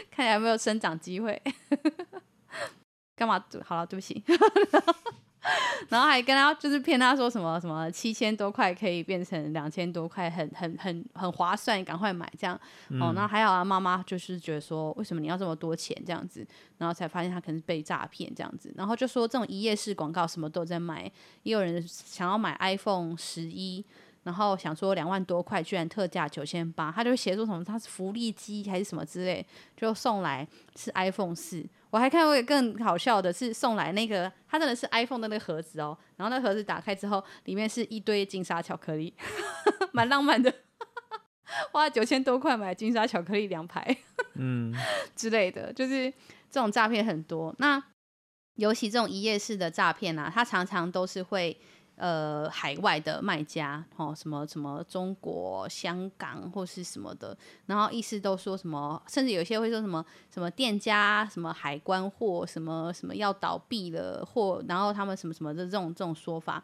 看起来有没有生长机会。干嘛？好了，对不起。然后还跟他就是骗他说什么什么七千多块可以变成两千多块，很很很很划算，赶快买这样。嗯、哦，那还有啊，妈妈就是觉得说，为什么你要这么多钱这样子？然后才发现他可能是被诈骗这样子。然后就说这种一页式广告什么都在卖，也有人想要买 iPhone 十一。然后想说两万多块，居然特价九千八，他就写说什么他是福利机还是什么之类，就送来是 iPhone 四。我还看过更好笑的是送来那个，它真的是 iPhone 的那个盒子哦，然后那个盒子打开之后，里面是一堆金沙巧克力，蛮浪漫的，花九千多块买金沙巧克力两排，嗯之类的，就是这种诈骗很多。那尤其这种一夜式的诈骗啊，它常常都是会。呃，海外的卖家，哦，什么什么中国、香港或是什么的，然后意思都说什么，甚至有些会说什么什么店家什么海关货，什么什么要倒闭了货，然后他们什么什么的这种这种说法，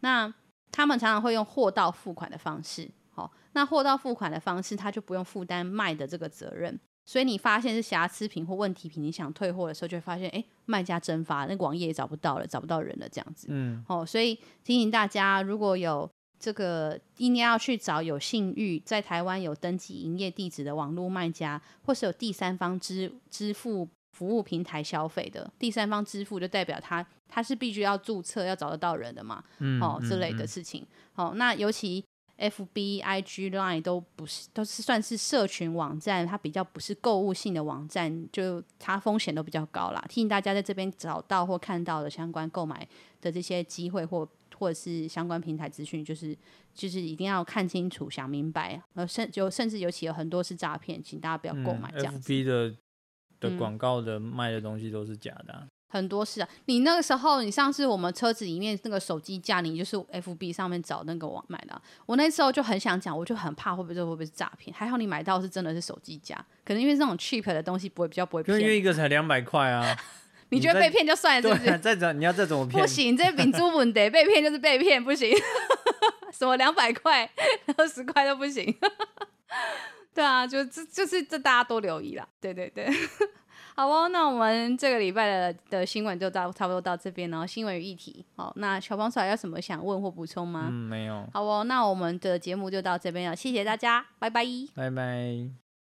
那他们常常会用货到付款的方式，好，那货到付款的方式，他就不用负担卖的这个责任，所以你发现是瑕疵品或问题品，你想退货的时候，就会发现，哎，卖家蒸发，那个网页也找不到了，找不到人了，这样子。嗯，哦，所以提醒大家，如果有这个一定要去找有信誉在台湾有登记营业地址的网络卖家，或是有第三方支支付服务平台消费的第三方支付，就代表他他是必须要注册，要找得到人的嘛，嗯、哦之类的事情。嗯嗯、哦，那尤其。F B I G Line 都不是，都是算是社群网站，它比较不是购物性的网站，就它风险都比较高啦。提醒大家在这边找到或看到的相关购买的这些机会或或者是相关平台资讯，就是就是一定要看清楚、想明白。呃，甚就甚至尤其有很多是诈骗，请大家不要购买这样子。嗯、F B 的的广告的卖的东西都是假的、啊。很多事啊，你那个时候，你上次我们车子里面那个手机架，你就是 FB 上面找那个网买的啊。我那时候就很想讲，我就很怕会不会这会不会是诈骗？还好你买到是真的是手机架，可能因为这种 cheap 的东西不会比较不会骗。因为一个才两百块啊，你觉得被骗就算了是不是？再怎你要再怎么骗？不行，这秉珠问题，被骗就是被骗，不行。什么两百块、二十块都不行。对啊，就这就是这大家都留意啦。对对对。好哦，那我们这个礼拜的的新闻就到差不多到这边然后。新闻与议题，好，那小帮手还有什么想问或补充吗？嗯，没有。好哦，那我们的节目就到这边了，谢谢大家，拜拜。拜拜。